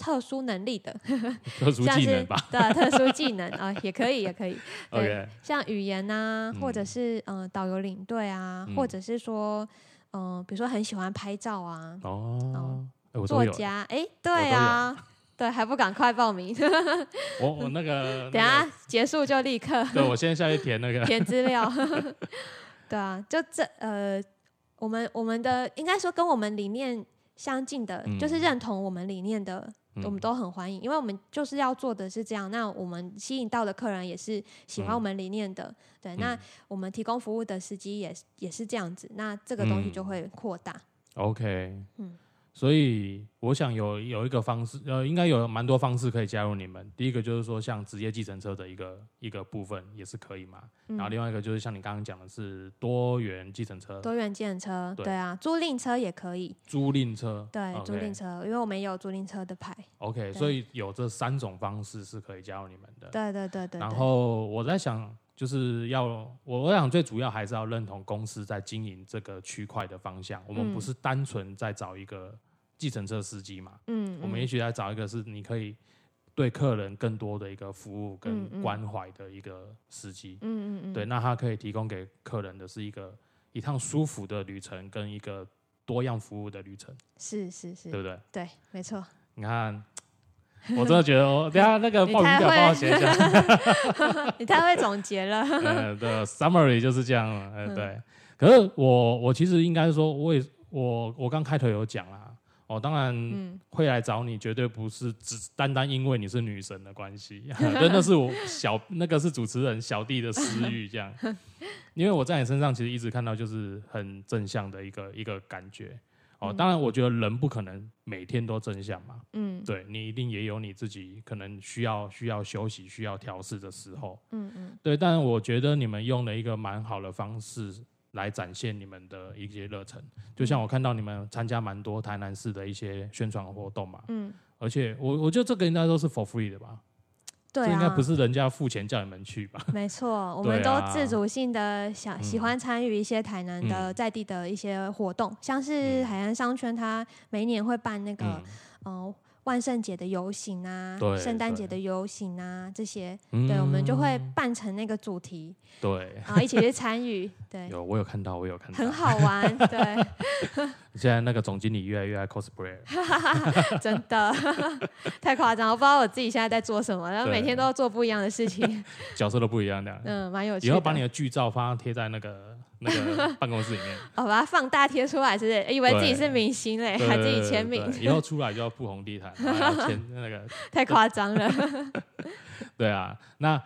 特殊能力的，(laughs) 特殊技能吧，对，特殊技能啊，(laughs) 也可以，也可以。OK，像语言啊，或者是嗯导游领队啊，或者是说嗯，比如说很喜欢拍照啊，哦，作家，哎，对啊。对，还不赶快报名？(laughs) 我我那个等下结束就立刻。对，我现在下去填那个填资料。对啊，就这呃，我们我们的应该说跟我们理念相近的，就是认同我们理念的，我们都很欢迎，因为我们就是要做的是这样。那我们吸引到的客人也是喜欢我们理念的，对。那我们提供服务的司机也也是这样子，那这个东西就会扩大。OK，嗯。所以我想有有一个方式，呃，应该有蛮多方式可以加入你们。第一个就是说，像职业计程车的一个一个部分也是可以嘛。然后另外一个就是像你刚刚讲的是多元计程车，多元计程车，对啊，租赁车也可以。租赁车，对，租赁车，因为我们有租赁车的牌。OK，所以有这三种方式是可以加入你们的。对对对对。然后我在想。就是要我我想最主要还是要认同公司在经营这个区块的方向。我们不是单纯在找一个计程车司机嘛？嗯，我们也许在找一个是你可以对客人更多的一个服务跟关怀的一个司机。嗯嗯嗯。对，那他可以提供给客人的是一个一趟舒服的旅程跟一个多样服务的旅程。是是是，对不对？对，没错。你看。(laughs) 我真的觉得，我等下那个报名表帮我写一下。(laughs) 你太会总结了。呃，的 summary 就是这样了。呃，对。可是我，我其实应该说，我也，我，我刚开头有讲啦。哦，当然会来找你，绝对不是只单单因为你是女神的关系。(laughs) 真的是我小那个是主持人小弟的私欲这样。因为我在你身上其实一直看到就是很正向的一个一个感觉。哦，当然，我觉得人不可能每天都正向嘛。嗯，对你一定也有你自己可能需要需要休息、需要调试的时候。嗯嗯，对。但我觉得你们用了一个蛮好的方式来展现你们的一些热忱。就像我看到你们参加蛮多台南市的一些宣传活动嘛。嗯。而且我我觉得这个应该都是 for free 的吧。这应该不是人家付钱叫你们去吧？(laughs) 没错，我们都自主性的想喜欢参与一些台南的在地的一些活动，像是海岸商圈，它每年会办那个嗯。万圣节的游行啊，圣诞节的游行啊，这些，对，我们就会扮成那个主题，对，然后一起去参与，对，(laughs) 有我有看到，我有看到，很好玩，对。现在那个总经理越来越爱 cosplay，(laughs) 真的太夸张，我不知道我自己现在在做什么，然后每天都要做不一样的事情，(laughs) 角色都不一样的，嗯，蛮有趣。以后把你的剧照发贴在那个。那个办公室里面，(laughs) 哦，把它放大贴出来，是不是？以为自己是明星嘞，还自己签名。以后出来就要铺红地毯，签那个。(laughs) 太夸张了。(laughs) 对啊，那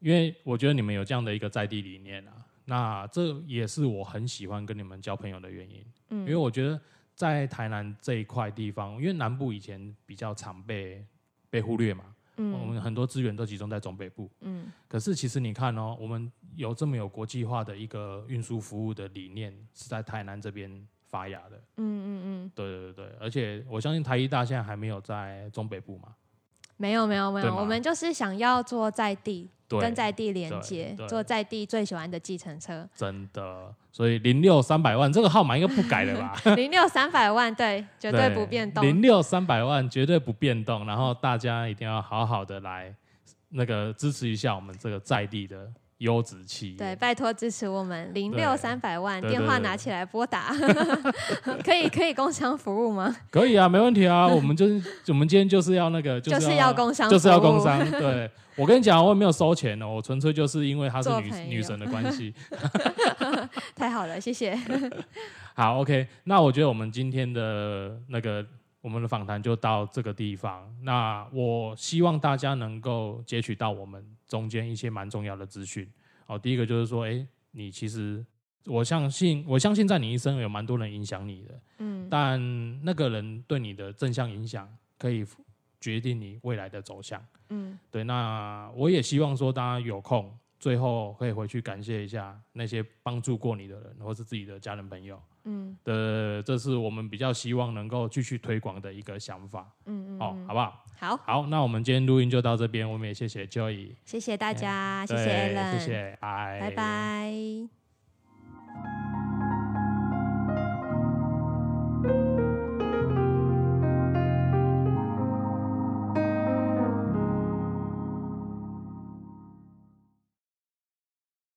因为我觉得你们有这样的一个在地理念啊，那这也是我很喜欢跟你们交朋友的原因。嗯，因为我觉得在台南这一块地方，因为南部以前比较常被被忽略嘛。嗯，我们很多资源都集中在中北部。嗯，可是其实你看哦，我们有这么有国际化的一个运输服务的理念，是在台南这边发芽的。嗯嗯嗯，对对对，而且我相信台一大现在还没有在中北部嘛。没有没有没有，我们就是想要做在地，跟在地连接，做在地最喜欢的计程车。真的，所以零六三百万这个号码应该不改了吧？(laughs) 零六三百万，对，绝对不变动。零六三百万绝对不变动，然后大家一定要好好的来那个支持一下我们这个在地的。优质企业，对，拜托支持我们零六三百万电话拿起来拨打，(laughs) 可以可以工商服务吗？可以啊，没问题啊，我们就是 (laughs) 我们今天就是要那个就是要工商，就是要工商。对我跟你讲，我也没有收钱哦，我纯粹就是因为她是女女神的关系。(laughs) 太好了，谢谢。好，OK，那我觉得我们今天的那个。我们的访谈就到这个地方。那我希望大家能够截取到我们中间一些蛮重要的资讯。哦，第一个就是说，哎，你其实我相信，我相信在你一生有蛮多人影响你的。嗯。但那个人对你的正向影响，可以决定你未来的走向。嗯。对，那我也希望说，大家有空。最后可以回去感谢一下那些帮助过你的人，或是自己的家人朋友。嗯，的，这是我们比较希望能够继续推广的一个想法。嗯嗯，好，好不好？好。好，那我们今天录音就到这边，我们也谢谢 Joy，谢谢大家，谢谢 Alan，谢谢 I，拜。拜。